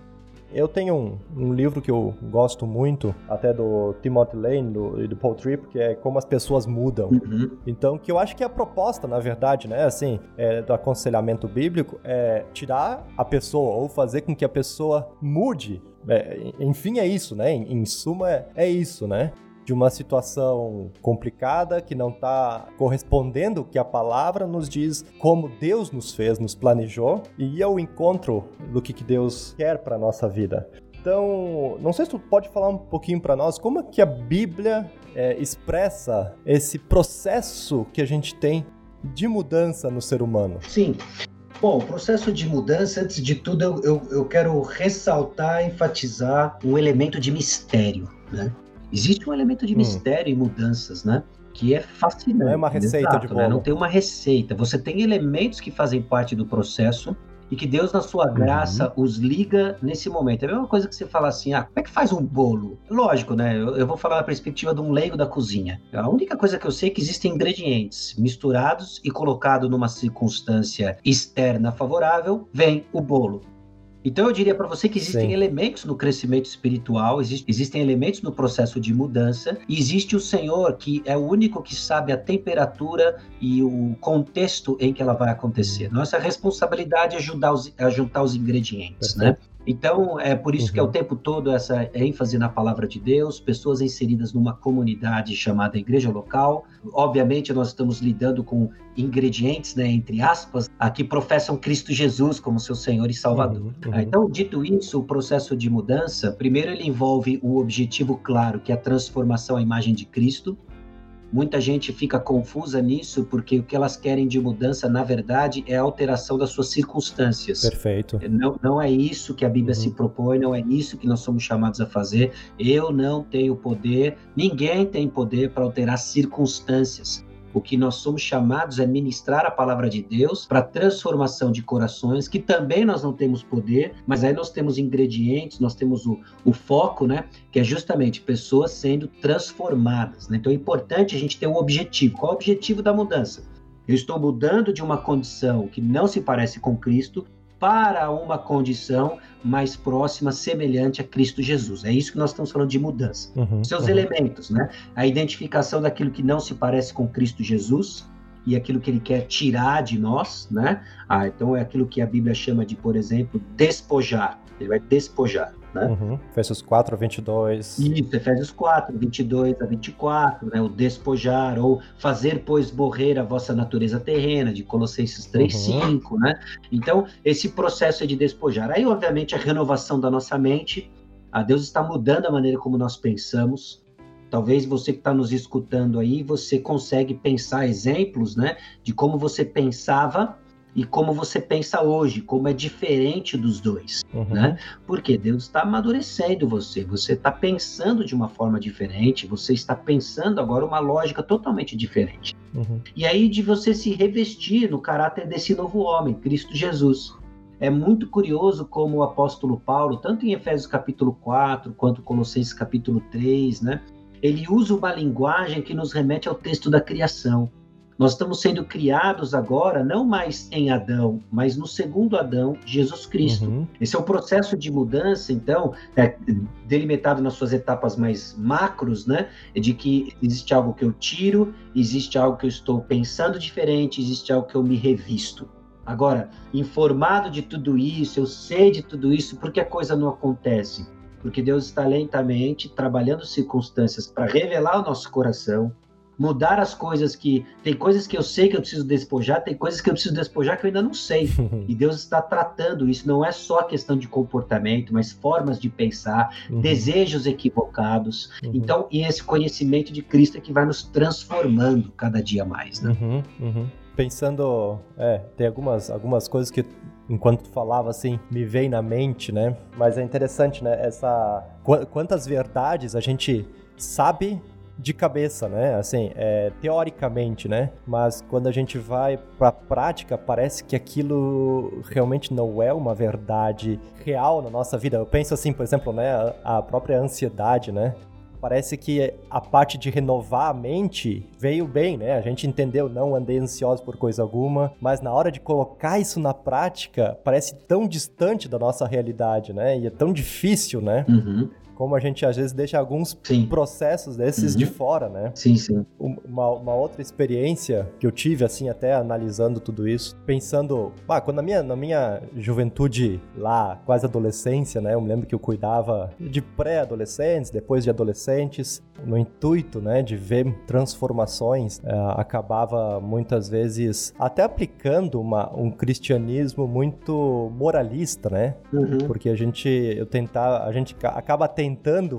Eu tenho um, um, livro que eu gosto muito, até do Timothy Lane do, e do Paul Tripp, que é Como as Pessoas Mudam. Uhum. Então, que eu acho que a proposta, na verdade, né, assim, é, do aconselhamento bíblico, é tirar a pessoa ou fazer com que a pessoa mude. É, enfim, é isso, né? Em, em suma, é, é isso, né? De uma situação complicada que não está correspondendo que a palavra nos diz, como Deus nos fez, nos planejou, e ao encontro do que Deus quer para nossa vida. Então, não sei se tu pode falar um pouquinho para nós como é que a Bíblia é, expressa esse processo que a gente tem de mudança no ser humano. Sim. Bom, o processo de mudança, antes de tudo, eu, eu, eu quero ressaltar, enfatizar um elemento de mistério, né? Existe um elemento de hum. mistério hum. em mudanças, né? Que é fascinante. Não é uma receita exato, de bolo. Né? Não tem uma receita. Você tem elementos que fazem parte do processo e que Deus, na sua graça, uhum. os liga nesse momento. É a mesma coisa que você falar assim: ah, como é que faz um bolo? Lógico, né? Eu, eu, vou falar na perspectiva de um leigo da cozinha. A única coisa que eu sei é que existem ingredientes misturados e colocado numa circunstância externa favorável, vem o bolo. Então eu diria para você que existem Sim. elementos no crescimento espiritual, existe, existem elementos no processo de mudança, e existe o Senhor que é o único que sabe a temperatura e o contexto em que ela vai acontecer. Nossa responsabilidade é ajudar os, é juntar os ingredientes, né? Então, é por isso uhum. que é o uhum. tempo todo essa ênfase na palavra de Deus, pessoas inseridas numa comunidade chamada igreja local. Obviamente, nós estamos lidando com ingredientes, né, entre aspas, que professam Cristo Jesus como seu Senhor e Salvador. Uhum. Uhum. Então, dito isso, o processo de mudança, primeiro ele envolve um objetivo claro, que é a transformação à imagem de Cristo. Muita gente fica confusa nisso porque o que elas querem de mudança, na verdade, é a alteração das suas circunstâncias. Perfeito. Não, não é isso que a Bíblia uhum. se propõe, não é isso que nós somos chamados a fazer. Eu não tenho poder, ninguém tem poder para alterar circunstâncias. O que nós somos chamados é ministrar a palavra de Deus para transformação de corações, que também nós não temos poder, mas aí nós temos ingredientes, nós temos o, o foco, né? Que é justamente pessoas sendo transformadas. Né? Então é importante a gente ter um objetivo. Qual é o objetivo da mudança? Eu estou mudando de uma condição que não se parece com Cristo para uma condição mais próxima, semelhante a Cristo Jesus. É isso que nós estamos falando de mudança. Uhum, Seus uhum. elementos, né? A identificação daquilo que não se parece com Cristo Jesus e aquilo que ele quer tirar de nós, né? Ah, então é aquilo que a Bíblia chama de, por exemplo, despojar. Ele vai despojar né? Uhum. Efésios 4 a 22. Isso, Efésios 4, 22 a 24, né? O despojar, ou fazer, pois, morrer a vossa natureza terrena, de Colossenses 3, uhum. 5, né? Então, esse processo é de despojar. Aí, obviamente, a renovação da nossa mente, a Deus está mudando a maneira como nós pensamos, Talvez você que está nos escutando aí, você consegue pensar exemplos, né, de como você pensava e como você pensa hoje, como é diferente dos dois, uhum. né? Porque Deus está amadurecendo você, você está pensando de uma forma diferente, você está pensando agora uma lógica totalmente diferente. Uhum. E aí de você se revestir no caráter desse novo homem, Cristo Jesus. É muito curioso como o apóstolo Paulo, tanto em Efésios capítulo 4, quanto Colossenses capítulo 3, né? Ele usa uma linguagem que nos remete ao texto da criação. Nós estamos sendo criados agora, não mais em Adão, mas no segundo Adão, Jesus Cristo. Uhum. Esse é o processo de mudança, então, é, delimitado nas suas etapas mais macros, né? De que existe algo que eu tiro, existe algo que eu estou pensando diferente, existe algo que eu me revisto. Agora, informado de tudo isso, eu sei de tudo isso, por que a coisa não acontece? Porque Deus está lentamente trabalhando circunstâncias para revelar o nosso coração, mudar as coisas que. Tem coisas que eu sei que eu preciso despojar, tem coisas que eu preciso despojar que eu ainda não sei. e Deus está tratando isso, não é só questão de comportamento, mas formas de pensar, uhum. desejos equivocados. Uhum. Então, e esse conhecimento de Cristo é que vai nos transformando cada dia mais, né? Uhum. uhum. Pensando, é, tem algumas, algumas coisas que enquanto tu falava assim, me vem na mente, né? Mas é interessante, né? Essa quantas verdades a gente sabe de cabeça, né? Assim, é, teoricamente, né? Mas quando a gente vai para a prática, parece que aquilo realmente não é uma verdade real na nossa vida. Eu penso assim, por exemplo, né? A própria ansiedade, né? parece que a parte de renovar a mente veio bem, né? A gente entendeu, não andei ansioso por coisa alguma, mas na hora de colocar isso na prática, parece tão distante da nossa realidade, né? E é tão difícil, né? Uhum como a gente às vezes deixa alguns Sim. processos desses Uhum. de fora, né? Sim, sim. Um- Uma, uma outra experiência que eu tive, assim, até analisando tudo isso, pensando, ah, quando na minha, na minha juventude lá, quase adolescência, né? Eu me lembro que eu cuidava de pré-adolescentes, depois de adolescentes, no intuito, né, de ver transformações, eh, acabava muitas vezes até aplicando uma, um cristianismo muito moralista, né? Uhum. porque a gente eu tentar a gente ca- acaba tentando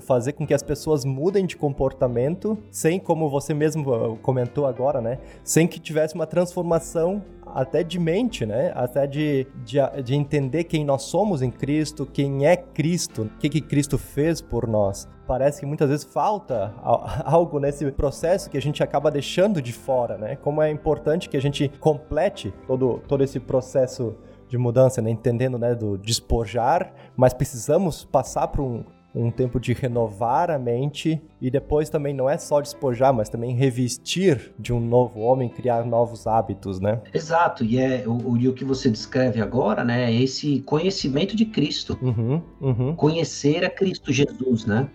fazer com que as pessoas mudem de comportamento sem como você mesmo uh, comentou agora né sem que tivesse uma transformação até de mente, né? Até de, de, de entender quem nós somos em Cristo, quem é Cristo, o que, que Cristo fez por nós. Parece que muitas vezes falta algo nesse processo que a gente acaba deixando de fora, né? Como é importante que a gente complete todo, todo esse processo de mudança, né? entendendo né, do despojar, mas precisamos passar por um, um tempo de renovar a mente e depois também não é só despojar, mas também revestir de um novo homem, criar novos hábitos, né? Exato, e é o, o- que você descreve agora, né? É esse conhecimento de Cristo. Uhum, uhum. conhecer a Cristo Jesus, né?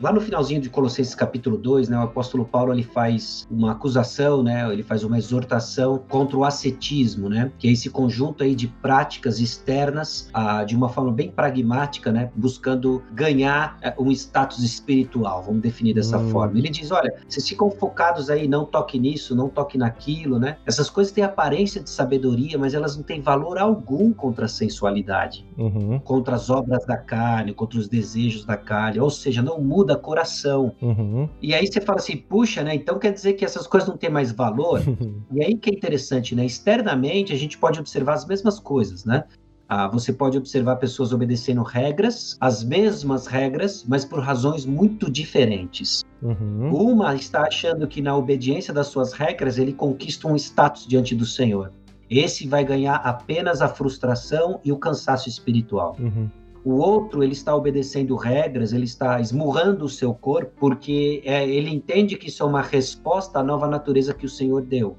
Lá no finalzinho de Colossenses capítulo 2, né, o apóstolo Paulo ele faz uma acusação, né, ele faz uma exortação contra o ascetismo, né, que é esse conjunto aí de práticas externas, ah, de uma forma bem pragmática, né, buscando ganhar eh, um status espiritual, vamos definir dessa Hum. forma. Ele diz, olha, vocês ficam focados aí, não toque nisso, não toque naquilo, né? Essas coisas têm aparência de sabedoria, mas elas não têm valor algum contra a sensualidade Uhum, contra as obras da carne, contra os desejos da carne, ou seja, não muda coração. uhum, E aí você fala assim, puxa, né? Então quer dizer que essas coisas não têm mais valor? E aí que é interessante, né? Externamente a gente pode observar as mesmas coisas, né? Ah, você pode observar pessoas obedecendo regras, as mesmas regras, mas por razões muito diferentes. uhum, Uma está achando que na obediência das suas regras ele conquista um status diante do Senhor. Esse vai ganhar apenas a frustração e o cansaço espiritual. uhum, O outro, ele está obedecendo regras, ele está esmurrando o seu corpo, porque é, ele entende que isso é uma resposta à nova natureza que o Senhor deu.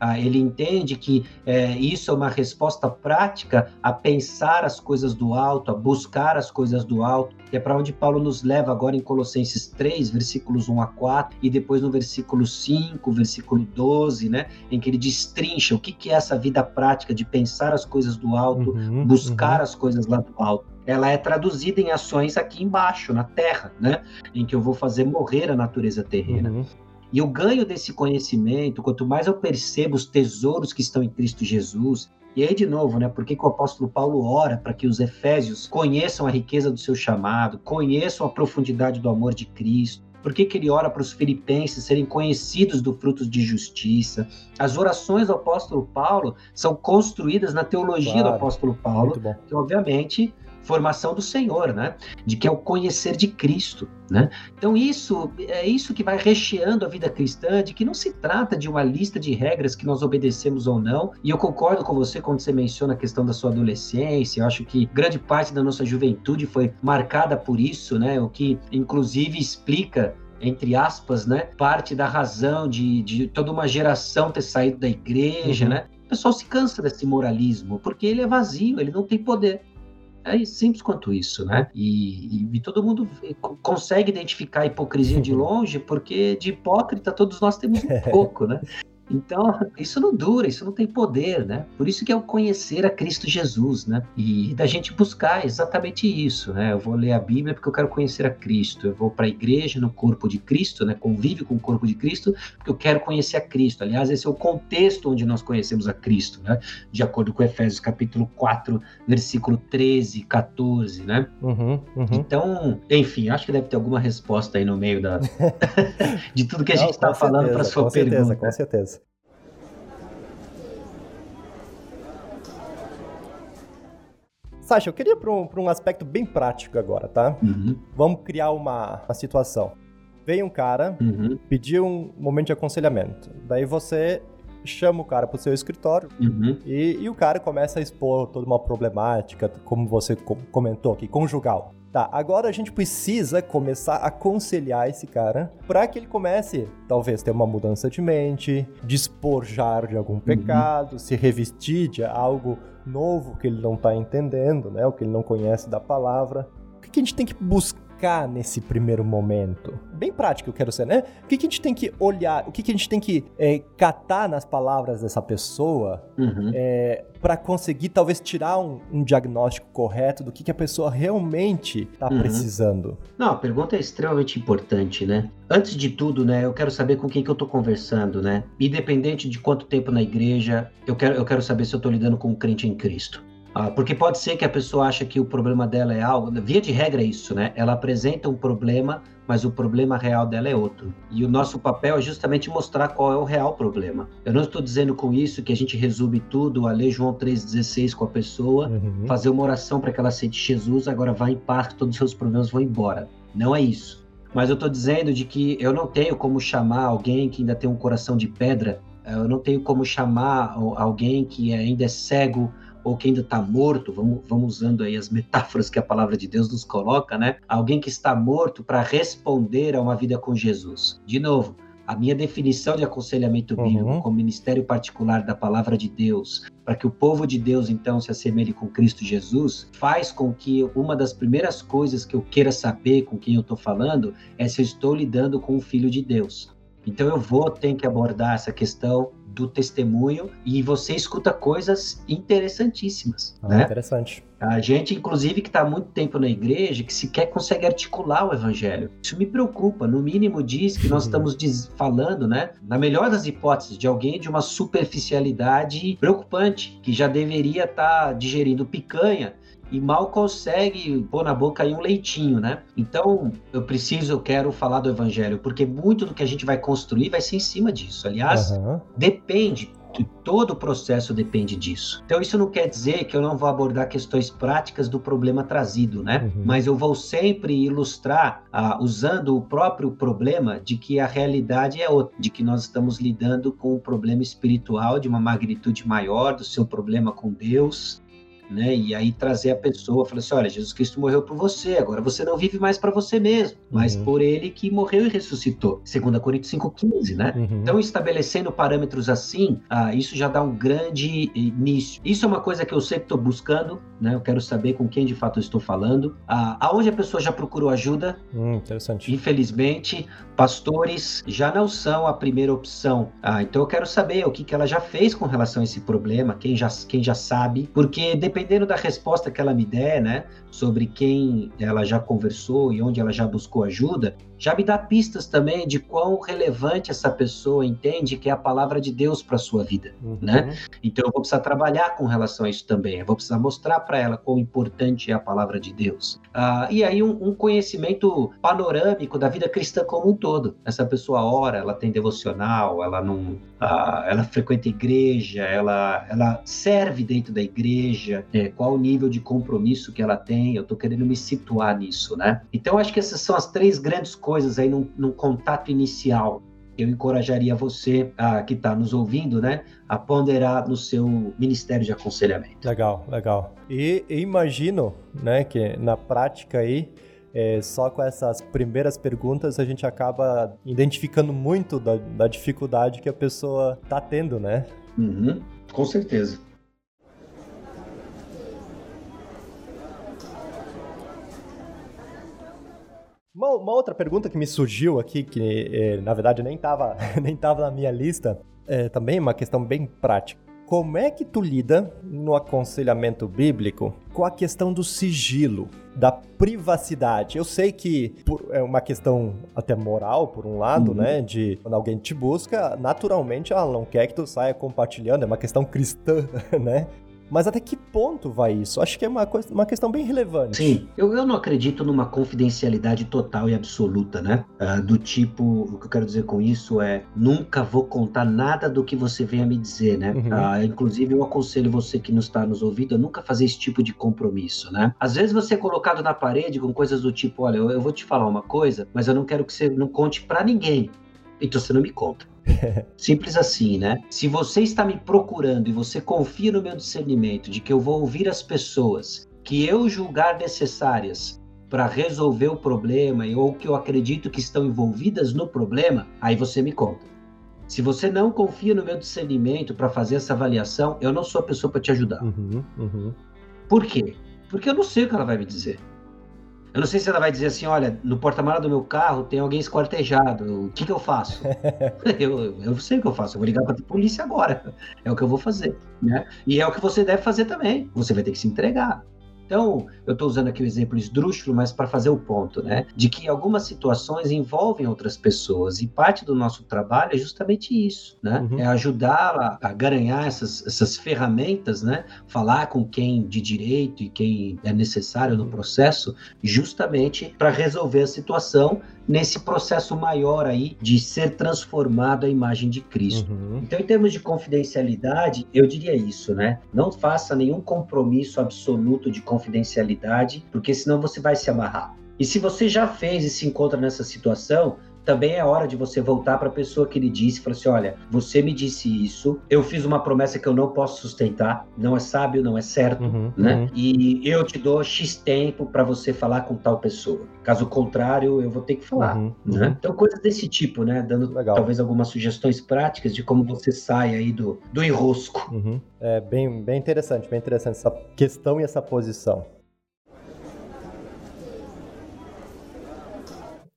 Ah, ele entende que é, isso é uma resposta prática a pensar as coisas do alto, a buscar as coisas do alto, que é para onde Paulo nos leva agora em Colossenses 3, versículos 1 a 4, e depois no versículo 5, versículo 12, né, em que ele destrincha o que, que é essa vida prática de pensar as coisas do alto, uhum, buscar uhum. as coisas lá do alto. Ela é traduzida em ações aqui embaixo, na terra, né? Em que eu vou fazer morrer a natureza terrena. Uhum, E eu ganho desse conhecimento, quanto mais eu percebo os tesouros que estão em Cristo Jesus. E aí, de novo, né? Por que, que o apóstolo Paulo ora para que os efésios conheçam a riqueza do seu chamado, conheçam a profundidade do amor de Cristo? Por que, que ele ora para os filipenses serem conhecidos do frutos de justiça? As orações do apóstolo Paulo são construídas na teologia do Claro. apóstolo Paulo, que obviamente formação do Senhor, né? De que é o conhecer de Cristo, né? Então isso é isso que vai recheando a vida cristã, de que não se trata de uma lista de regras que nós obedecemos ou não. E eu concordo com você quando você menciona a questão da sua adolescência. Eu acho que grande parte da nossa juventude foi marcada por isso, né? O que inclusive explica entre aspas, né, parte da razão de, de toda uma geração ter saído da igreja, Uhum. né? O pessoal se cansa desse moralismo, porque ele é vazio, ele não tem poder. É simples quanto isso, né? E, e- e todo mundo co- consegue identificar a hipocrisia de longe, porque de hipócrita todos nós temos um pouco, né? Então, isso não dura, isso não tem poder, né? Por isso que é o conhecer a Cristo Jesus, né? E da gente buscar exatamente isso, né? Eu vou ler a Bíblia porque eu quero conhecer a Cristo. Eu vou para a igreja no corpo de Cristo, né? Convive com o corpo de Cristo porque eu quero conhecer a Cristo. Aliás, esse é o contexto onde nós conhecemos a Cristo, né? De acordo com Efésios capítulo 4, versículo 13, 14, né? Uhum, uhum. Então, enfim, acho que deve ter alguma resposta aí no meio da de tudo que a gente está falando para certeza, sua com certeza, pergunta. Com certeza. Sasha, eu queria para um, um aspecto bem prático agora, tá? Uhum, Vamos criar uma, uma situação. Veio um cara, uhum, pediu um momento de aconselhamento. Daí você chama o cara pro seu escritório uhum, e, e o cara começa a expor toda uma problemática, como você co- comentou aqui, conjugal. Tá, agora a gente precisa começar a aconselhar esse cara para que ele comece, talvez, ter uma mudança de mente, despojar de algum uhum. pecado, se revestir de algo novo que ele não está entendendo, né? O que ele não conhece da palavra. O que a gente tem que buscar? nesse primeiro momento? Bem prático, eu quero ser, né? O que, a gente tem que olhar, o que, que a gente tem que é, catar nas palavras dessa pessoa uhum. é, para conseguir talvez tirar um, um, diagnóstico correto do que, que a pessoa realmente está uhum. precisando? Não, a pergunta é extremamente importante, né? Antes de tudo, né, eu quero saber com quem que eu estou conversando, né? Independente de quanto tempo na igreja, eu quero, eu quero saber se eu estou lidando com um crente em Cristo. Ah, porque pode ser que a pessoa acha que o problema dela é algo, via de regra é isso, né? Ela apresenta um problema, mas o problema real dela é outro. E o nosso papel é justamente mostrar qual é o real problema. Eu não estou dizendo com isso que a gente resume tudo a ler João 3,16 com a pessoa, uhum. fazer uma oração para que ela aceite Jesus, agora vai em paz, todos os seus problemas vão embora. Não é isso. Mas eu estou dizendo de que eu não tenho como chamar alguém que ainda tem um coração de pedra, eu não tenho como chamar alguém que ainda é cego ou que ainda está morto, vamos, vamos usando aí as metáforas que a palavra de Deus nos coloca, né? Alguém que está morto para responder a uma vida com Jesus. De novo, a minha definição de aconselhamento bíblico uhum. como ministério particular da palavra de Deus, para que o povo de Deus então se assemelhe com Cristo Jesus, faz com que uma das primeiras coisas que eu queira saber com quem eu estou falando é se eu estou lidando com o Filho de Deus. Então eu vou ter que abordar essa questão do testemunho e você escuta coisas interessantíssimas. Ah, né? Interessante. A gente, inclusive, que está há muito tempo na igreja, que sequer consegue articular o evangelho. Isso me preocupa. No mínimo diz que nós estamos falando, né? Na melhor das hipóteses, de alguém de uma superficialidade preocupante, que já deveria estar tá digerindo picanha e mal consegue pôr na boca aí um leitinho, né? Então, eu preciso, eu quero falar do evangelho, porque muito do que a gente vai construir vai ser em cima disso. Aliás, uhum. depende todo o processo depende disso. Então, isso não quer dizer que eu não vou abordar questões práticas do problema trazido, né? Uhum. Mas eu vou sempre ilustrar, ah, usando o próprio problema, de que a realidade é outra, de que nós estamos lidando com um problema espiritual de uma magnitude maior, do seu problema com Deus, né? E aí trazer a pessoa, falar assim, olha, Jesus Cristo morreu por você, agora você não vive mais para você mesmo, mas uhum. por ele que morreu e ressuscitou. 2 Coríntios 5,15, né? Uhum. Então, estabelecendo parâmetros assim, ah, isso já dá um grande início. Isso é uma coisa que eu sempre estou buscando, né? Eu quero saber com quem de fato eu estou falando. Ah, aonde a pessoa já procurou ajuda? Hum, interessante. Infelizmente, pastores já não são a primeira opção. Ah, então eu quero saber o que, que ela já fez com relação a esse problema, quem já, quem já sabe, porque dependendo da resposta que ela me der, né, sobre quem ela já conversou e onde ela já buscou ajuda, já me dá pistas também de quão relevante essa pessoa entende que é a palavra de Deus para sua vida, uhum. né? Então eu vou precisar trabalhar com relação a isso também. Eu vou precisar mostrar para ela quão importante é a palavra de Deus. Ah, e aí um, um, conhecimento panorâmico da vida cristã como um todo. Essa pessoa ora, ela tem devocional, ela não, ah, ela frequenta igreja, ela, ela serve dentro da igreja. É, qual o nível de compromisso que ela tem? Eu estou querendo me situar nisso, né? Então acho que essas são as três grandes coisas aí num, num contato inicial. Eu encorajaria você a, que está nos ouvindo, né, a ponderar no seu ministério de aconselhamento. Legal, legal. E, e imagino, né, que na prática aí é, só com essas primeiras perguntas a gente acaba identificando muito da, da dificuldade que a pessoa está tendo, né? Uhum, com certeza. Uma, uma, outra pergunta que me surgiu aqui, que é, na verdade nem estava nem tava na minha lista, é também uma questão bem prática. Como é que tu lida no aconselhamento bíblico com a questão do sigilo, da privacidade? Eu sei que é uma questão até moral, por um lado, uhum. né? De quando alguém te busca, naturalmente ela não quer que tu saia compartilhando, é uma questão cristã, né? Mas até que ponto vai isso? Acho que é uma, coisa, uma questão bem relevante. Sim, eu, eu não acredito numa confidencialidade total e absoluta, né? Uh, do tipo, o que eu quero dizer com isso é nunca vou contar nada do que você venha me dizer, né? Uhum. Uh, inclusive, eu aconselho você que não está nos ouvindo a nunca fazer esse tipo de compromisso, né? Às vezes você é colocado na parede com coisas do tipo, olha, eu, eu vou te falar uma coisa, mas eu não quero que você não conte para ninguém. Então você não me conta. Simples assim, né? Se você está me procurando e você confia no meu discernimento de que eu vou ouvir as pessoas que eu julgar necessárias para resolver o problema ou que eu acredito que estão envolvidas no problema, aí você me conta. Se você não confia no meu discernimento para fazer essa avaliação, eu não sou a pessoa para te ajudar. Uhum, uhum. Por quê? Porque eu não sei o que ela vai me dizer. Eu não sei se ela vai dizer assim, olha, no porta-mala do meu carro tem alguém esquartejado, o que, que eu faço? eu, eu sei o que eu faço, eu vou ligar para a polícia agora. É o que eu vou fazer, né? E é o que você deve fazer também. Você vai ter que se entregar. Então, eu estou usando aqui o exemplo esdrúxulo, mas para fazer o ponto, né? De que algumas situações envolvem outras pessoas e parte do nosso trabalho é justamente isso, né? Uhum. É ajudá-la a garanhar essas, essas ferramentas, né? Falar com quem de direito e quem é necessário no processo, justamente para resolver a situação nesse processo maior aí de ser transformado à imagem de Cristo. Uhum. Então, em termos de confidencialidade, eu diria isso, né? Não faça nenhum compromisso absoluto de confidencialidade, porque senão você vai se amarrar. E se você já fez e se encontra nessa situação, também é hora de você voltar para a pessoa que lhe disse, falar assim, olha, você me disse isso, eu fiz uma promessa que eu não posso sustentar, não é sábio, não é certo, uhum, né? Uhum. E eu te dou X tempo para você falar com tal pessoa. Caso contrário, eu vou ter que falar, uhum, né? Uhum. Então coisas desse tipo, né? Dando Legal. talvez algumas sugestões práticas de como você sai aí do, do enrosco. Uhum. É bem, bem interessante, bem interessante essa questão e essa posição.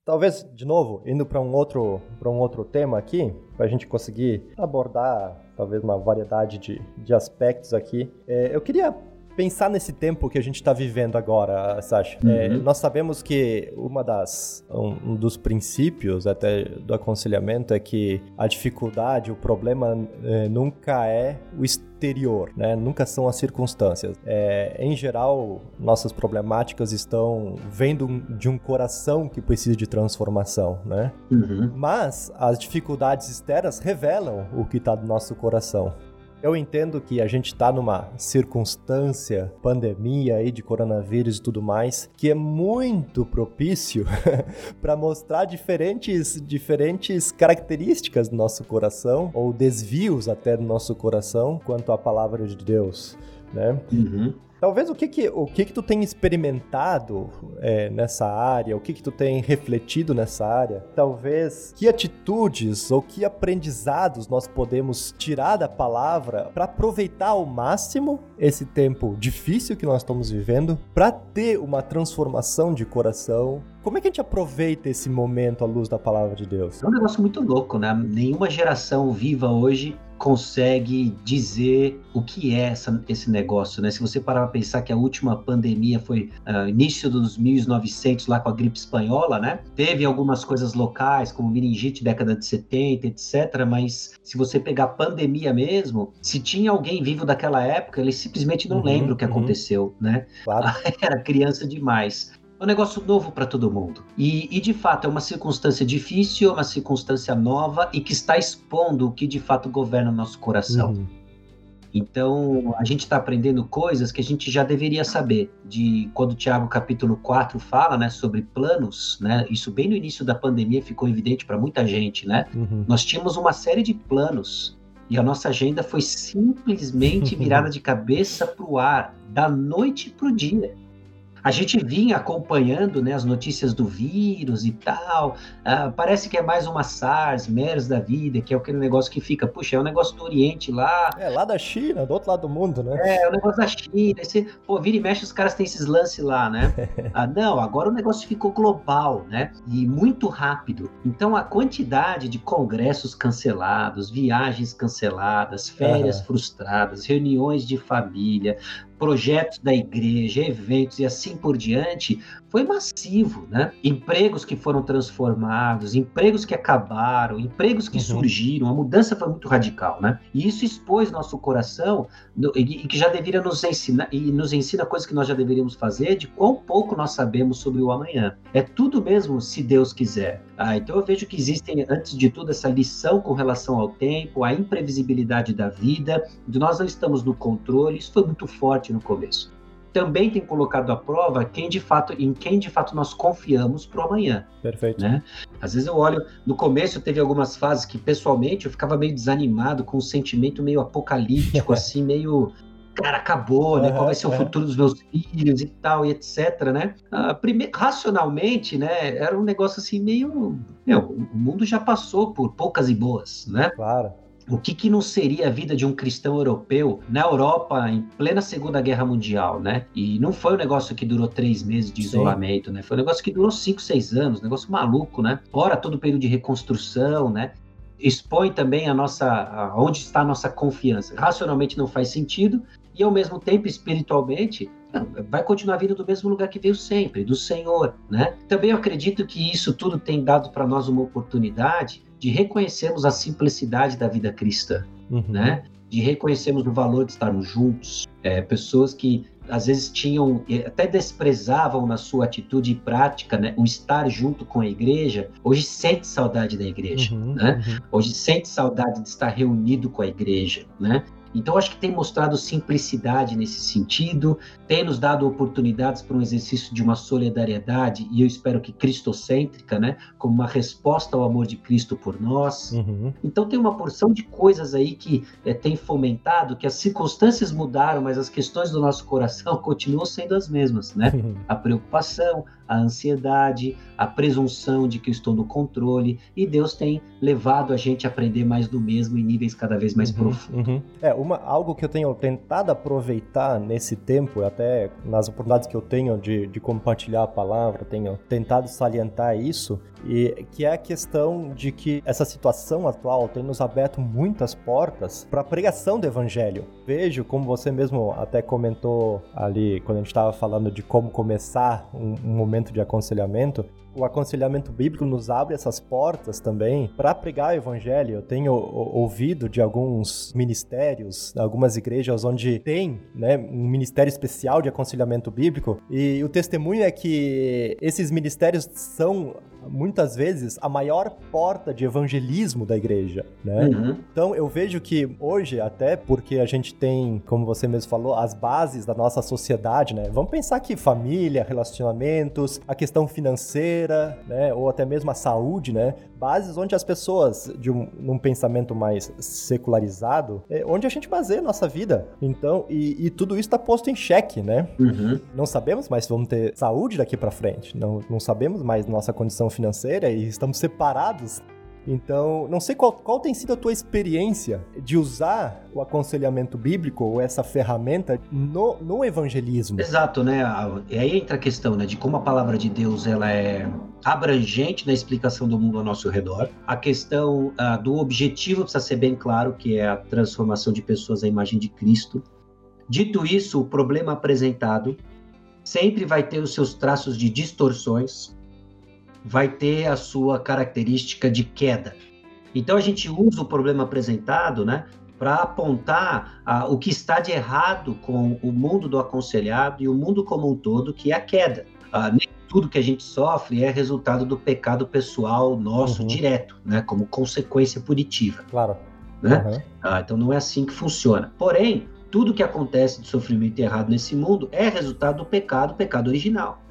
Talvez, de novo, indo para um outro para um outro tema aqui, para a gente conseguir abordar talvez uma variedade de, de aspectos aqui. É, eu queria pensar nesse tempo que a gente está vivendo agora, Sasha. É, uhum. É, nós sabemos que uma das um, um, dos princípios até do aconselhamento é que a dificuldade, o problema é, nunca é o exterior, né? Nunca são as circunstâncias. É, em geral, nossas problemáticas estão vendo de um coração que precisa de transformação, né? Uhum. Mas as dificuldades externas revelam o que está do nosso coração. Eu entendo que a gente está numa circunstância, pandemia aí de coronavírus e tudo mais, que é muito propício para mostrar diferentes, diferentes características do nosso coração, ou desvios até do nosso coração, quanto à palavra de Deus. Né? Uhum. Talvez o que que, o que, que tu tem experimentado é, nessa área, o que que tu tem refletido nessa área, talvez que atitudes ou que aprendizados nós podemos tirar da palavra para aproveitar ao máximo esse tempo difícil que nós estamos vivendo, para ter uma transformação de coração, como é que a gente aproveita esse momento à luz da palavra de Deus? É um negócio muito louco, né? Nenhuma geração viva hoje consegue dizer o que é essa, esse negócio, né? Se você parar para pensar que a última pandemia foi uh, início dos 1900 lá com a gripe espanhola, né? Teve algumas coisas locais, como meningite década de 70, etc. Mas se você pegar a pandemia mesmo, se tinha alguém vivo daquela época, ele simplesmente não uhum, lembra o que uhum. aconteceu, né? Claro. Era criança demais. É um negócio novo para todo mundo. E, e, de fato, é uma circunstância difícil, é uma circunstância nova e que está expondo o que de fato governa o nosso coração. Uhum. Então, a gente está aprendendo coisas que a gente já deveria saber. De quando o Tiago capítulo 4 fala, né, sobre planos, né? Isso bem no início da pandemia ficou evidente para muita gente, né? Uhum. Nós tínhamos uma série de planos e a nossa agenda foi simplesmente virada de cabeça para o ar, da noite para o dia a gente vinha acompanhando né, as notícias do vírus e tal. Uh, parece que é mais uma SARS, MERS da vida, que é aquele negócio que fica, puxa, é um negócio do Oriente lá. É, lá da China, do outro lado do mundo, né? É, é o negócio da China. Esse, pô, vira e mexe, os caras têm esses lances lá, né? ah, não, agora o negócio ficou global, né? E muito rápido. Então a quantidade de congressos cancelados, viagens canceladas, férias uhum. frustradas, reuniões de família, projetos da igreja, eventos e assim por diante, foi massivo, né? Empregos que foram transformados, empregos que acabaram, empregos que uhum. surgiram, a mudança foi muito radical, né? E isso expôs nosso coração e, que já deveria nos ensinar e nos ensina coisas que nós já deveríamos fazer de quão pouco nós sabemos sobre o amanhã. É tudo mesmo se Deus quiser. Ah, então eu vejo que existem antes de tudo essa lição com relação ao tempo, a imprevisibilidade da vida, de nós não estamos no controle. Isso foi muito forte no começo também tem colocado à prova quem de fato, em quem de fato nós confiamos para o amanhã. Perfeito. Né? Às vezes eu olho, no começo teve algumas fases que pessoalmente eu ficava meio desanimado, com um sentimento meio apocalíptico, assim, meio cara, acabou, né? Qual vai ser o futuro dos meus filhos e tal, e etc, né? Ah, primeiro, racionalmente, né? Era um negócio assim meio... Meu, o mundo já passou por poucas e boas, né? Claro. O que, que não seria a vida de um cristão europeu na Europa em plena Segunda Guerra Mundial, né? E não foi um negócio que durou três meses de Sim. isolamento, né? Foi um negócio que durou cinco, seis anos, um negócio maluco, né? Fora todo o período de reconstrução, né? Expõe também a nossa, a, onde está a nossa confiança. Racionalmente não faz sentido e ao mesmo tempo espiritualmente vai continuar vindo do mesmo lugar que veio sempre, do Senhor, né? Também eu acredito que isso tudo tem dado para nós uma oportunidade de reconhecermos a simplicidade da vida cristã, uhum. né? De reconhecermos o valor de estarmos juntos. É, pessoas que às vezes tinham, até desprezavam na sua atitude e prática, né, o estar junto com a igreja, hoje sente saudade da igreja, uhum, né? Uhum. Hoje sente saudade de estar reunido com a igreja, né? Então, acho que tem mostrado simplicidade nesse sentido, tem nos dado oportunidades para um exercício de uma solidariedade, e eu espero que cristocêntrica, né? Como uma resposta ao amor de Cristo por nós. Uhum. Então, tem uma porção de coisas aí que é, tem fomentado, que as circunstâncias mudaram, mas as questões do nosso coração continuam sendo as mesmas, né? Uhum. A preocupação, a ansiedade, a presunção de que eu estou no controle, e Deus tem levado a gente a aprender mais do mesmo em níveis cada vez mais uhum, profundos. Uhum. É, uma, algo que eu tenho tentado aproveitar nesse tempo, até nas oportunidades que eu tenho de, de compartilhar a palavra, tenho tentado salientar isso, e que é a questão de que essa situação atual tem nos aberto muitas portas para a pregação do evangelho. Vejo, como você mesmo até comentou ali, quando a gente estava falando de como começar um, um momento de aconselhamento, o aconselhamento bíblico nos abre essas portas também para pregar o evangelho. Eu tenho ouvido de alguns ministérios, algumas igrejas onde tem né, um ministério especial de aconselhamento bíblico, e o testemunho é que esses ministérios são muitas vezes a maior porta de evangelismo da igreja, né? Uhum. Então eu vejo que hoje, até porque a gente tem, como você mesmo falou, as bases da nossa sociedade, né? Vamos pensar que família, relacionamentos, a questão financeira, né? Ou até mesmo a saúde, né? Bases onde as pessoas, de um num pensamento mais secularizado, é onde a gente baseia a nossa vida. Então, e, e tudo isso está posto em xeque, né? Uhum. Não sabemos mais se vamos ter saúde daqui para frente. Não, não sabemos mais nossa condição financeira e estamos separados. Então, não sei qual, qual tem sido a tua experiência de usar o aconselhamento bíblico ou essa ferramenta no, no evangelismo. Exato, né? E aí entra a questão, né, de como a palavra de Deus ela é abrangente na explicação do mundo ao nosso redor. A questão uh, do objetivo precisa ser bem claro, que é a transformação de pessoas à imagem de Cristo. Dito isso, o problema apresentado sempre vai ter os seus traços de distorções, vai ter a sua característica de queda. Então a gente usa o problema apresentado, né, para apontar ah, o que está de errado com o mundo do aconselhado e o mundo como um todo, que é a queda. Ah, nem tudo que a gente sofre é resultado do pecado pessoal nosso uhum. direto, né, como consequência punitiva. Claro. Né? Uhum. Ah, então não é assim que funciona. Porém, tudo que acontece de sofrimento errado nesse mundo é resultado do pecado, pecado original.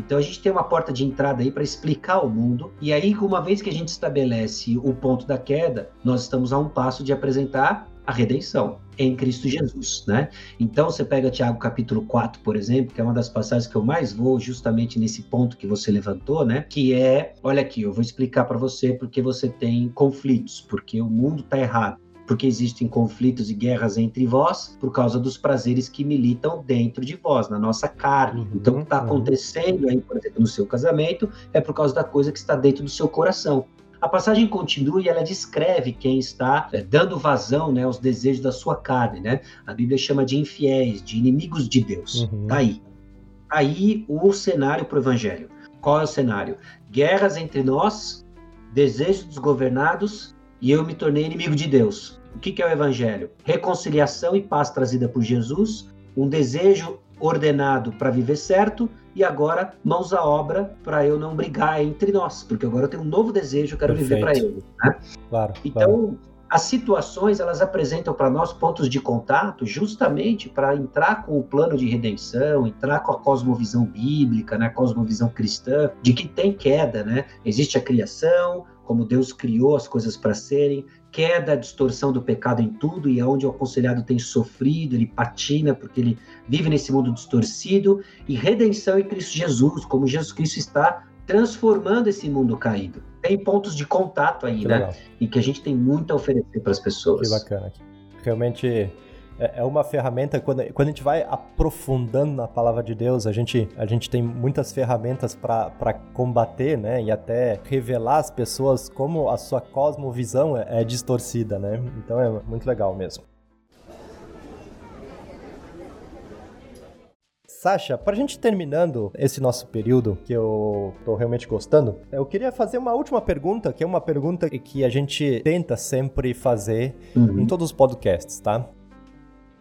Então a gente tem uma porta de entrada aí para explicar o mundo. E aí, uma vez que a gente estabelece o ponto da queda, nós estamos a um passo de apresentar a redenção em Cristo Jesus, né? Então você pega Tiago capítulo 4, por exemplo, que é uma das passagens que eu mais vou justamente nesse ponto que você levantou, né? Que é, olha aqui, eu vou explicar para você porque você tem conflitos, porque o mundo está errado porque existem conflitos e guerras entre vós por causa dos prazeres que militam dentro de vós, na nossa carne. Uhum, então, o que está acontecendo aí, por exemplo, no seu casamento, é por causa da coisa que está dentro do seu coração. A passagem continua e ela descreve quem está é, dando vazão né, aos desejos da sua carne. Né? A Bíblia chama de infiéis, de inimigos de Deus. Uhum. Tá aí. Aí o cenário para o Evangelho. Qual é o cenário? Guerras entre nós, desejos dos governados e eu me tornei inimigo de Deus. O que é o Evangelho? Reconciliação e paz trazida por Jesus, um desejo ordenado para viver certo e agora mãos à obra para eu não brigar entre nós, porque agora eu tenho um novo desejo, eu quero Perfeito. viver para Ele. Né? Claro. Então, claro. as situações elas apresentam para nós pontos de contato, justamente para entrar com o plano de redenção, entrar com a cosmovisão bíblica, né, a cosmovisão cristã, de que tem queda, né? Existe a criação, como Deus criou as coisas para serem, queda, distorção do pecado em tudo e aonde o aconselhado tem sofrido, ele patina porque ele vive nesse mundo distorcido e redenção em Cristo Jesus, como Jesus Cristo está transformando esse mundo caído. Tem pontos de contato aí, Que né? legal. E que a gente tem muito a oferecer para as pessoas. Que bacana. Realmente é é uma ferramenta, quando, quando a gente vai aprofundando na palavra de Deus, a gente, a gente tem muitas ferramentas para combater, né? E até revelar às pessoas como a sua cosmovisão é, é distorcida, né? Então é muito legal mesmo. Sasha, para a gente terminando esse nosso período, que eu tô realmente gostando, eu queria fazer uma última pergunta, que é uma pergunta que a gente tenta sempre fazer Uhum. em todos os podcasts, tá?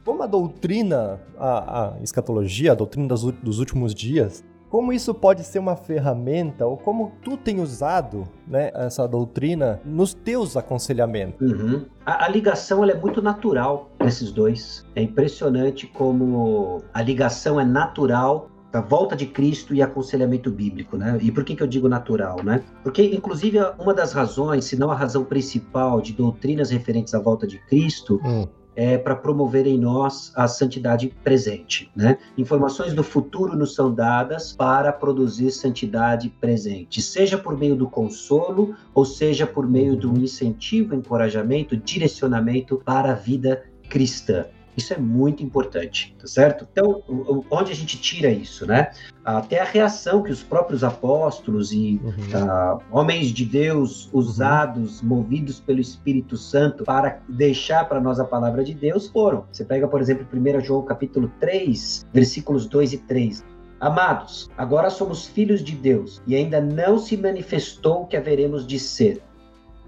Como a doutrina, a, a escatologia, a doutrina das dos últimos dias, como isso pode ser uma ferramenta, ou como tu tem usado né, essa doutrina nos teus aconselhamentos? Uhum. A, a ligação ela é muito natural desses dois. É impressionante como a ligação é natural da volta de Cristo e aconselhamento bíblico, né? E por que, que eu digo natural, né? Porque, inclusive, uma das razões, se não a razão principal de doutrinas referentes à volta de Cristo, Hum, é para promover em nós a santidade presente, né? Informações do futuro nos são dadas para produzir santidade presente, seja por meio do consolo ou seja por meio do incentivo, encorajamento, direcionamento para a vida cristã. Isso é muito importante, tá certo? Então, onde a gente tira isso, né? Até a reação que os próprios apóstolos e uhum. ah, homens de Deus usados, movidos pelo Espírito Santo para deixar para nós a palavra de Deus foram. Você pega, por exemplo, 1 João capítulo 3, versículos 2 e 3. Amados, agora somos filhos de Deus e ainda não se manifestou o que haveremos de ser.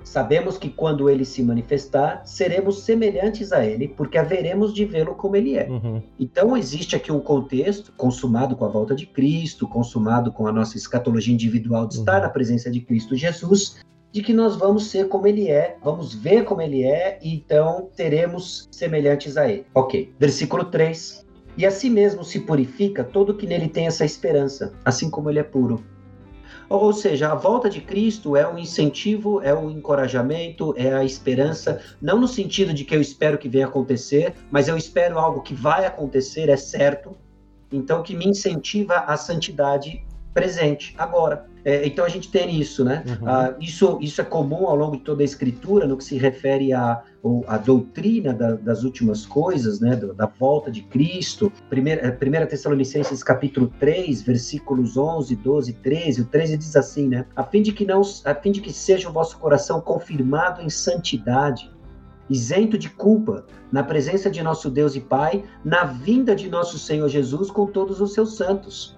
Sabemos que quando ele se manifestar, seremos semelhantes a ele, porque haveremos de vê-lo como ele é. Uhum. Então, existe aqui um contexto consumado com a volta de Cristo, consumado com a nossa escatologia individual de estar Uhum. na presença de Cristo Jesus, de que nós vamos ser como ele é, vamos ver como ele é, e então teremos semelhantes a ele. Ok. Versículo 3. E assim mesmo se purifica todo que nele tem essa esperança, assim como ele é puro. Ou seja, a volta de Cristo é um incentivo, é um encorajamento, é a esperança, não no sentido de que eu espero que venha acontecer, mas eu espero algo que vai acontecer, é certo, então que me incentiva a santidade presente, agora. É, então a gente tem isso, né? Uhum. Ah, isso, isso é comum ao longo de toda a escritura, no que se refere à, à doutrina da- das últimas coisas, né? do- Da volta de Cristo. Primeira, eh, primeira Tessalonicenses capítulo 3, versículos 11, 12, 13. O 13 diz assim, né? A fim de que, não, a fim de que seja o vosso coração confirmado em santidade, isento de culpa, na presença de nosso Deus e Pai, na vinda de nosso Senhor Jesus com todos os seus santos.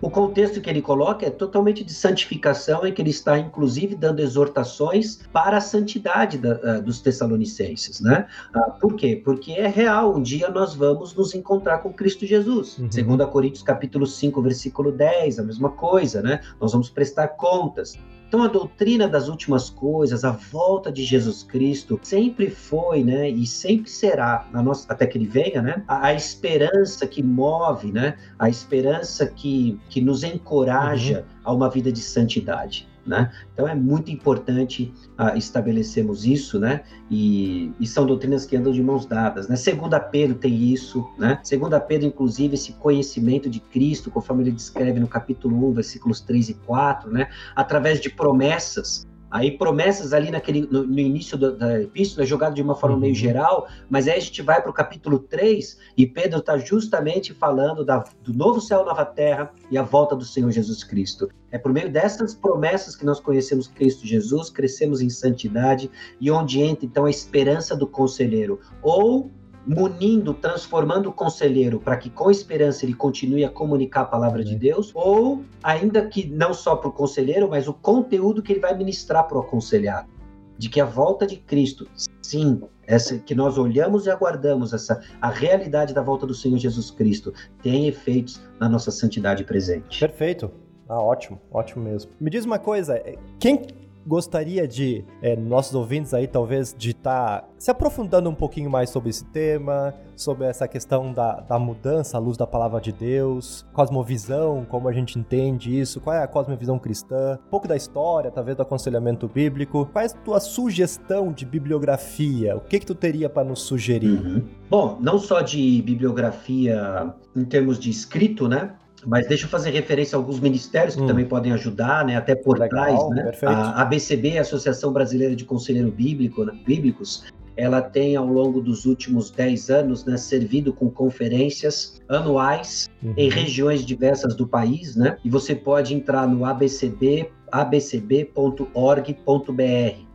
O contexto que ele coloca é totalmente de santificação, em que ele está, inclusive, dando exortações para a santidade da- ah, dos Tessalonicenses, né? Ah, por quê? Porque é real, um dia nós vamos nos encontrar com Cristo Jesus. Uhum. 2 Coríntios capítulo 5, versículo 10, a mesma coisa, né? Nós vamos prestar contas. Então a doutrina das últimas coisas, a volta de Jesus Cristo, sempre foi, né, e sempre será, nossa, até que ele venha, né, a, a esperança que move, né, a esperança que, que nos encoraja a uma vida de santidade, né? Então é muito importante ah, estabelecermos isso, né? E, e são doutrinas que andam de mãos dadas, né? Segunda Pedro tem isso, né? Segunda Pedro, inclusive, esse conhecimento de Cristo, conforme ele descreve no capítulo 1, versículos 3 e 4, né? Através de promessas. Aí promessas ali naquele, no, no início do, da epístola é jogado de uma forma Uhum. meio geral, mas aí a gente vai para o capítulo 3 e Pedro está justamente falando da, do novo céu, nova terra e a volta do Senhor Jesus Cristo. É por meio dessas promessas que nós conhecemos Cristo Jesus, crescemos em santidade e onde entra então a esperança do conselheiro. Ou munindo, transformando o conselheiro para que com esperança ele continue a comunicar a palavra de Deus, ou ainda que não só para o conselheiro, mas o conteúdo que ele vai ministrar para o aconselhado. De que a volta de Cristo, sim, essa que nós olhamos e aguardamos essa a realidade da volta do Senhor Jesus Cristo tem efeitos na nossa santidade presente. Perfeito. Ah, ótimo, ótimo mesmo. Me diz uma coisa, quem gostaria de, é, nossos ouvintes aí, talvez, de estar tá se aprofundando um pouquinho mais sobre esse tema, sobre essa questão da, da mudança à luz da palavra de Deus, cosmovisão, como a gente entende isso, qual é a cosmovisão cristã, um pouco da história, talvez do aconselhamento bíblico. Qual é a tua sugestão de bibliografia? O que que tu teria para nos sugerir? Uhum. Bom, não só de bibliografia em termos de escrito, né? Mas deixa eu fazer referência a alguns ministérios que hum. também podem ajudar, né? Até portais, Legal, né? Perfeito. A ABCB, Associação Brasileira de Conselheiro Bíblico, né? Bíblicos, ela tem ao longo dos últimos 10 anos né, servido com conferências anuais uhum. em regiões diversas do país, né? E você pode entrar no abcb abcb.org.br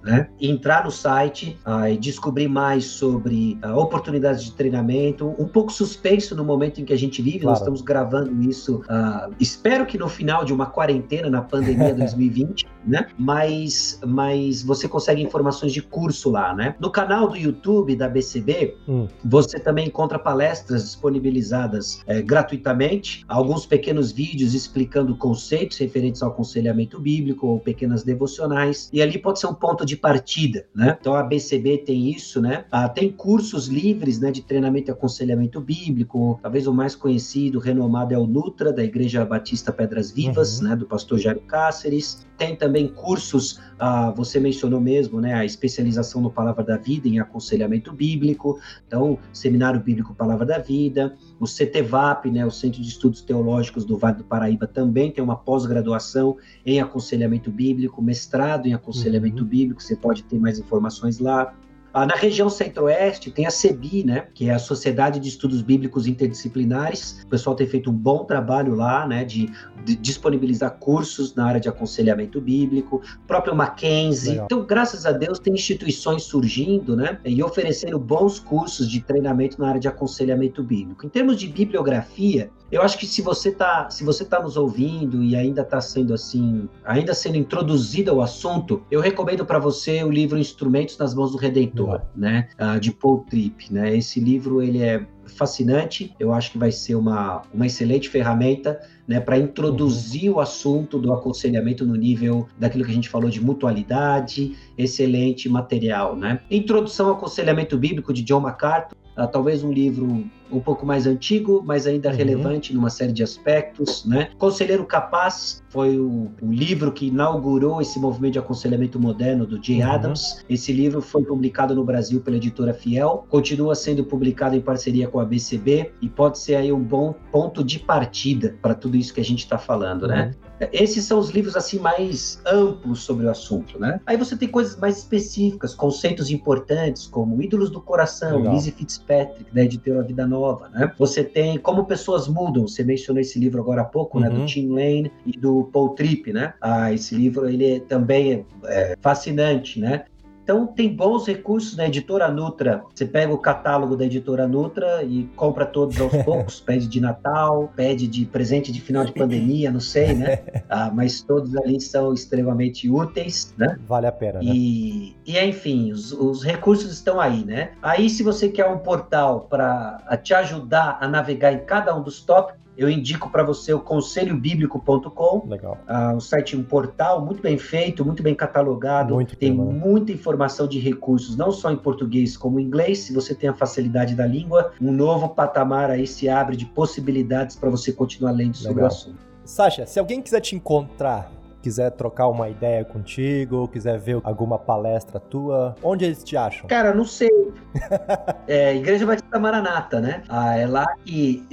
né? Entrar no site uh, e descobrir mais sobre uh, oportunidades de treinamento, um pouco suspenso no momento em que a gente vive, claro. nós estamos gravando isso, uh, espero que no final de uma quarentena na pandemia 2020, né? Mas, mas você consegue informações de curso lá, né? No canal do YouTube da BCB, hum. você também encontra palestras disponibilizadas é, gratuitamente, alguns pequenos vídeos explicando conceitos referentes ao aconselhamento bíblico ou pequenas devocionais, e ali pode ser um ponto de partida, né? Então a BCB tem isso, né? Ah, tem cursos livres, né, de treinamento e aconselhamento bíblico. Talvez o mais conhecido, renomado é o Nutra da Igreja Batista Pedras Vivas, uhum. né, do pastor Jairo Cáceres. Tem também cursos, ah, você mencionou mesmo, né, a especialização no Palavra da Vida em aconselhamento bíblico. Então, Seminário Bíblico Palavra da Vida, o CTVAP, né, o Centro de Estudos Teológicos do Vale do Paraíba também tem uma pós-graduação em aconselhamento bíblico, mestrado em aconselhamento uhum. bíblico você pode ter mais informações lá. Ah, na região centro-oeste tem a CEBI, né, que é a Sociedade de Estudos Bíblicos Interdisciplinares. O pessoal tem feito um bom trabalho lá, né, de, de disponibilizar cursos na área de aconselhamento bíblico. O próprio Mackenzie. Legal. Então, graças a Deus, tem instituições surgindo, né, e oferecendo bons cursos de treinamento na área de aconselhamento bíblico. Em termos de bibliografia, eu acho que se você está se você tá nos ouvindo e ainda está sendo assim, ainda sendo introduzido ao assunto, eu recomendo para você o livro Instrumentos nas Mãos do Redentor né, uh, de Paul Tripp, né? Esse livro ele é fascinante, eu acho que vai ser uma, uma excelente ferramenta né, para introduzir uhum. o assunto do aconselhamento no nível daquilo que a gente falou de mutualidade, excelente material. Né? Introdução ao aconselhamento bíblico de John MacArthur, uh, talvez um livro um pouco mais antigo, mas ainda uhum. relevante numa série de aspectos, né? Conselheiro Capaz foi o, o, livro que inaugurou esse movimento de aconselhamento moderno do Jay uhum. Adams. Esse livro foi publicado no Brasil pela editora Fiel, continua sendo publicado em parceria com a BCB e pode ser aí um bom ponto de partida para tudo isso que a gente está falando, né? uhum. Né? Esses são os livros assim mais amplos sobre o assunto, né? Aí você tem coisas mais específicas, conceitos importantes como Ídolos do Coração, Legal. Lizzie Fitzpatrick, da editora Vida Nova, né? Você tem Como Pessoas Mudam, você mencionou esse livro agora há pouco, uhum. né? Do uhum. Tim Lane e do Paul Tripp, né? Ah, esse livro ele é, também é, é fascinante, né? Então, tem bons recursos na editora Nutra. Você pega o catálogo da editora Nutra e compra todos aos poucos. pede de Natal, pede de presente de final de pandemia, não sei, né? Ah, mas todos ali são extremamente úteis, né? Vale a pena, né? E, e enfim, os, os recursos estão aí, né? Aí, se você quer um portal para te ajudar a navegar em cada um dos tópicos, eu indico para você o conselhobíblico.com. Legal. Uh, um site, um portal muito bem feito, muito bem catalogado. Muito tem né? muita informação de recursos, não só em português como em inglês. Se você tem a facilidade da língua, um novo patamar aí se abre de possibilidades para você continuar lendo Legal. sobre o assunto. Sasha, se alguém quiser te encontrar quiser trocar uma ideia contigo, quiser ver alguma palestra tua, onde eles te acham? Cara, não sei. é, Igreja Batista Maranata, né? Ah, é lá que,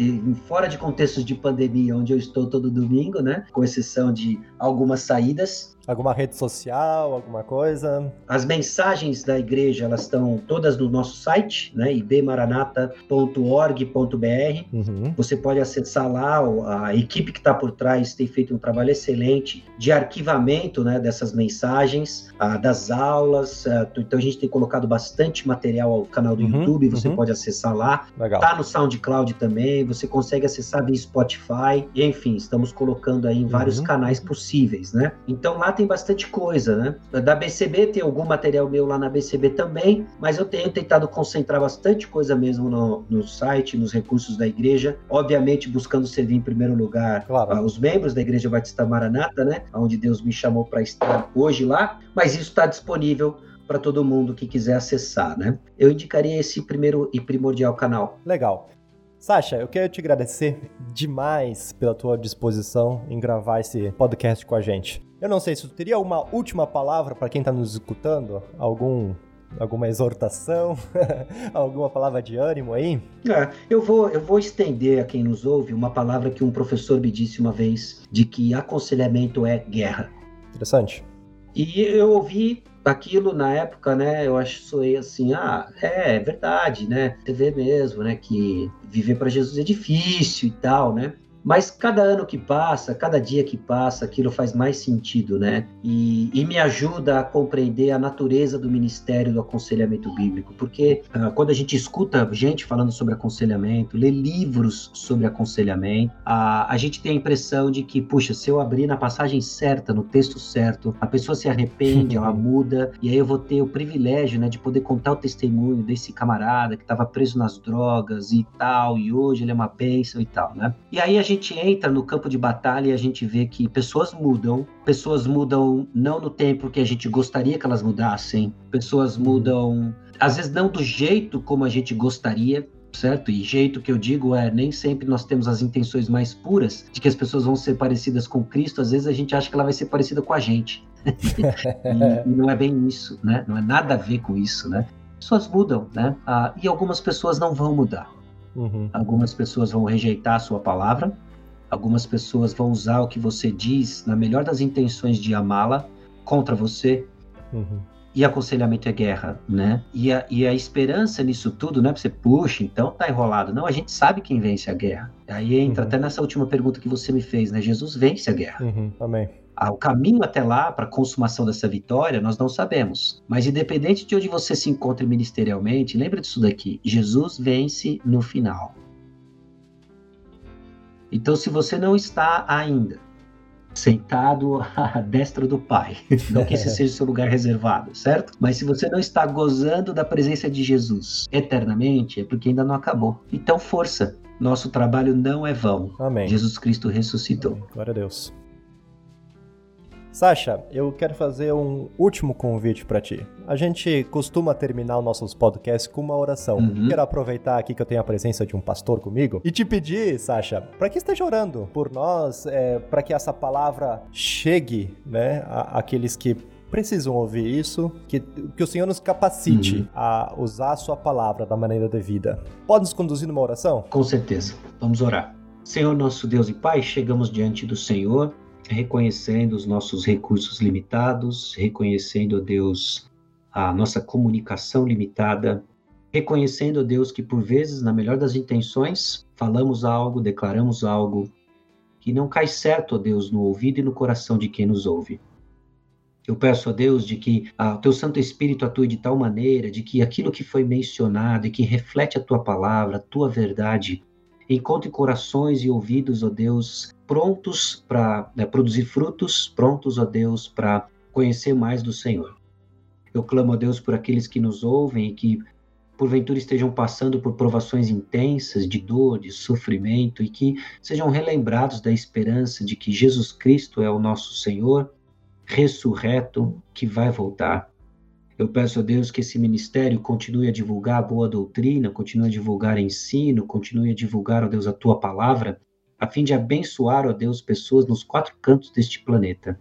fora de contextos de pandemia, onde eu estou todo domingo, né? Com exceção de algumas saídas, Alguma rede social, alguma coisa? As mensagens da igreja, elas estão todas no nosso site, né? ibmaranata.org.br. Uhum. Você pode acessar lá, a equipe que está por trás tem feito um trabalho excelente de arquivamento né, dessas mensagens, das aulas. então a gente tem colocado bastante material ao canal do uhum, YouTube, você uhum. pode acessar lá. Legal. Tá no SoundCloud também, você consegue acessar via Spotify. E, enfim, estamos colocando aí em vários uhum. canais possíveis, né? Então lá tem bastante coisa, né? Da BCB tem algum material meu lá na BCB também, mas eu tenho tentado concentrar bastante coisa mesmo no, no site, nos recursos da igreja, obviamente buscando servir em primeiro lugar claro. os membros da Igreja Batista Maranata, né? Onde Deus me chamou para estar hoje lá, mas isso está disponível para todo mundo que quiser acessar, né? Eu indicaria esse primeiro e primordial canal. Legal. Sasha, eu quero te agradecer demais pela tua disposição em gravar esse podcast com a gente. Eu não sei se teria uma última palavra para quem está nos escutando, algum alguma exortação, alguma palavra de ânimo aí? É, eu vou eu vou estender a quem nos ouve uma palavra que um professor me disse uma vez, de que aconselhamento é guerra. Interessante. E eu ouvi aquilo na época, né? Eu acho soei assim, ah, é, é verdade, né? Você vê mesmo, né? Que viver para Jesus é difícil e tal, né? Mas cada ano que passa, cada dia que passa, aquilo faz mais sentido, né? E, e me ajuda a compreender a natureza do ministério do aconselhamento bíblico. Porque uh, quando a gente escuta gente falando sobre aconselhamento, lê livros sobre aconselhamento, uh, a gente tem a impressão de que, puxa, se eu abrir na passagem certa, no texto certo, a pessoa se arrepende, ela muda, e aí eu vou ter o privilégio, né, de poder contar o testemunho desse camarada que estava preso nas drogas e tal, e hoje ele é uma bênção e tal, né? E aí a gente gente entra no campo de batalha e a gente vê que pessoas mudam, pessoas mudam não no tempo que a gente gostaria que elas mudassem, pessoas mudam, às vezes não do jeito como a gente gostaria, certo? E jeito que eu digo é nem sempre nós temos as intenções mais puras de que as pessoas vão ser parecidas com Cristo, às vezes a gente acha que ela vai ser parecida com a gente. e, e, não é bem isso, né? Não é nada a ver com isso, né? Pessoas mudam, né? Ah, e algumas pessoas não vão mudar. Uhum. Algumas pessoas vão rejeitar a sua palavra, Algumas pessoas vão usar o que você diz, na melhor das intenções de amá-la, contra você. Uhum. E aconselhamento é guerra, né? E a, e a esperança nisso tudo, né? Você, puxa, então tá enrolado. Não, a gente sabe quem vence a guerra. Aí entra uhum. até nessa última pergunta que você me fez, né? Jesus vence a guerra. Uhum. Amém. O caminho até lá, para a consumação dessa vitória, nós não sabemos. Mas independente de onde você se encontre ministerialmente, lembra disso daqui: Jesus vence no final. Então, se você não está ainda sentado à destra do Pai, não que esse seja o seu lugar reservado, certo? Mas se você não está gozando da presença de Jesus eternamente, é porque ainda não acabou. Então, força. Nosso trabalho não é vão. Amém. Jesus Cristo ressuscitou. Amém. Glória a Deus. Sasha, eu quero fazer um último convite para ti. A gente costuma terminar os nossos podcasts com uma oração. Uhum. Quero aproveitar aqui que eu tenho a presença de um pastor comigo e te pedir, Sasha, para que esteja orando por nós, é, para que essa palavra chegue, né, àqueles que precisam ouvir isso, que, que o Senhor nos capacite uhum. a usar a sua palavra da maneira devida. Pode nos conduzir numa oração? Com certeza. Vamos orar. Senhor nosso Deus e Pai, chegamos diante do Senhor reconhecendo os nossos recursos limitados, reconhecendo, Deus, a nossa comunicação limitada, reconhecendo, Deus, que por vezes, na melhor das intenções, falamos algo, declaramos algo que não cai certo, ó Deus, no ouvido e no coração de quem nos ouve. Eu peço a Deus de que ah, o teu Santo Espírito atue de tal maneira de que aquilo que foi mencionado e que reflete a tua palavra, a tua verdade, encontre corações e ouvidos, ó Deus, prontos para né, produzir frutos, prontos, ó Deus, para conhecer mais do Senhor. Eu clamo a Deus por aqueles que nos ouvem e que porventura estejam passando por provações intensas de dor, de sofrimento e que sejam relembrados da esperança de que Jesus Cristo é o nosso Senhor, ressurreto, que vai voltar. Eu peço a Deus que esse ministério continue a divulgar a boa doutrina, continue a divulgar ensino, continue a divulgar, ó Deus, a tua palavra a fim de abençoar, ó Deus, pessoas nos quatro cantos deste planeta.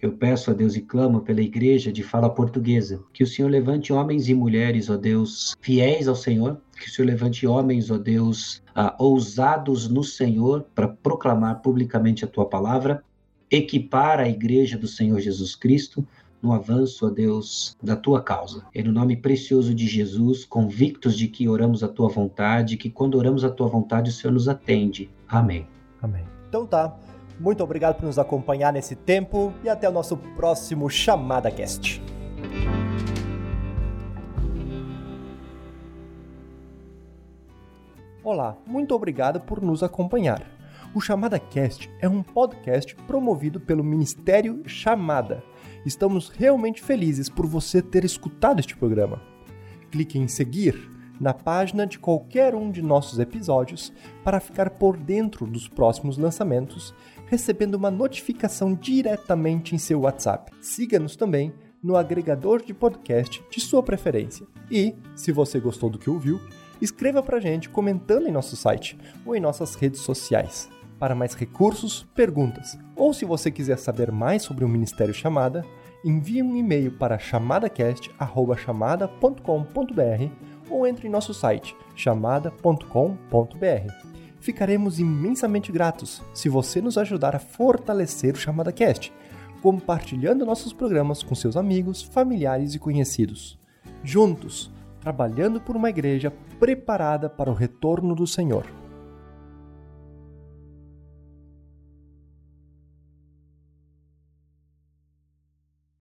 Eu peço a Deus e clamo pela igreja de fala portuguesa, que o Senhor levante homens e mulheres, ó Deus, fiéis ao Senhor, que o Senhor levante homens, ó Deus, ah, ousados no Senhor para proclamar publicamente a tua palavra, equipar a igreja do Senhor Jesus Cristo no avanço, ó Deus, da tua causa. É no nome precioso de Jesus, convictos de que oramos a tua vontade, que quando oramos a tua vontade, o Senhor nos atende. Amém. Amém. Então tá. Muito obrigado por nos acompanhar nesse tempo e até o nosso próximo Chamada Cast. Olá, muito obrigado por nos acompanhar. O Chamada Cast é um podcast promovido pelo Ministério Chamada. Estamos realmente felizes por você ter escutado este programa. Clique em seguir na página de qualquer um de nossos episódios para ficar por dentro dos próximos lançamentos, recebendo uma notificação diretamente em seu WhatsApp. Siga-nos também no agregador de podcast de sua preferência. E, se você gostou do que ouviu, escreva pra gente comentando em nosso site ou em nossas redes sociais. Para mais recursos, perguntas, ou se você quiser saber mais sobre o Ministério Chamada, envie um e-mail para chamadacast@chamada.com.br ou entre em nosso site chamada.com.br. Ficaremos imensamente gratos se você nos ajudar a fortalecer o Chamada Cast, compartilhando nossos programas com seus amigos, familiares e conhecidos. Juntos, trabalhando por uma igreja preparada para o retorno do Senhor.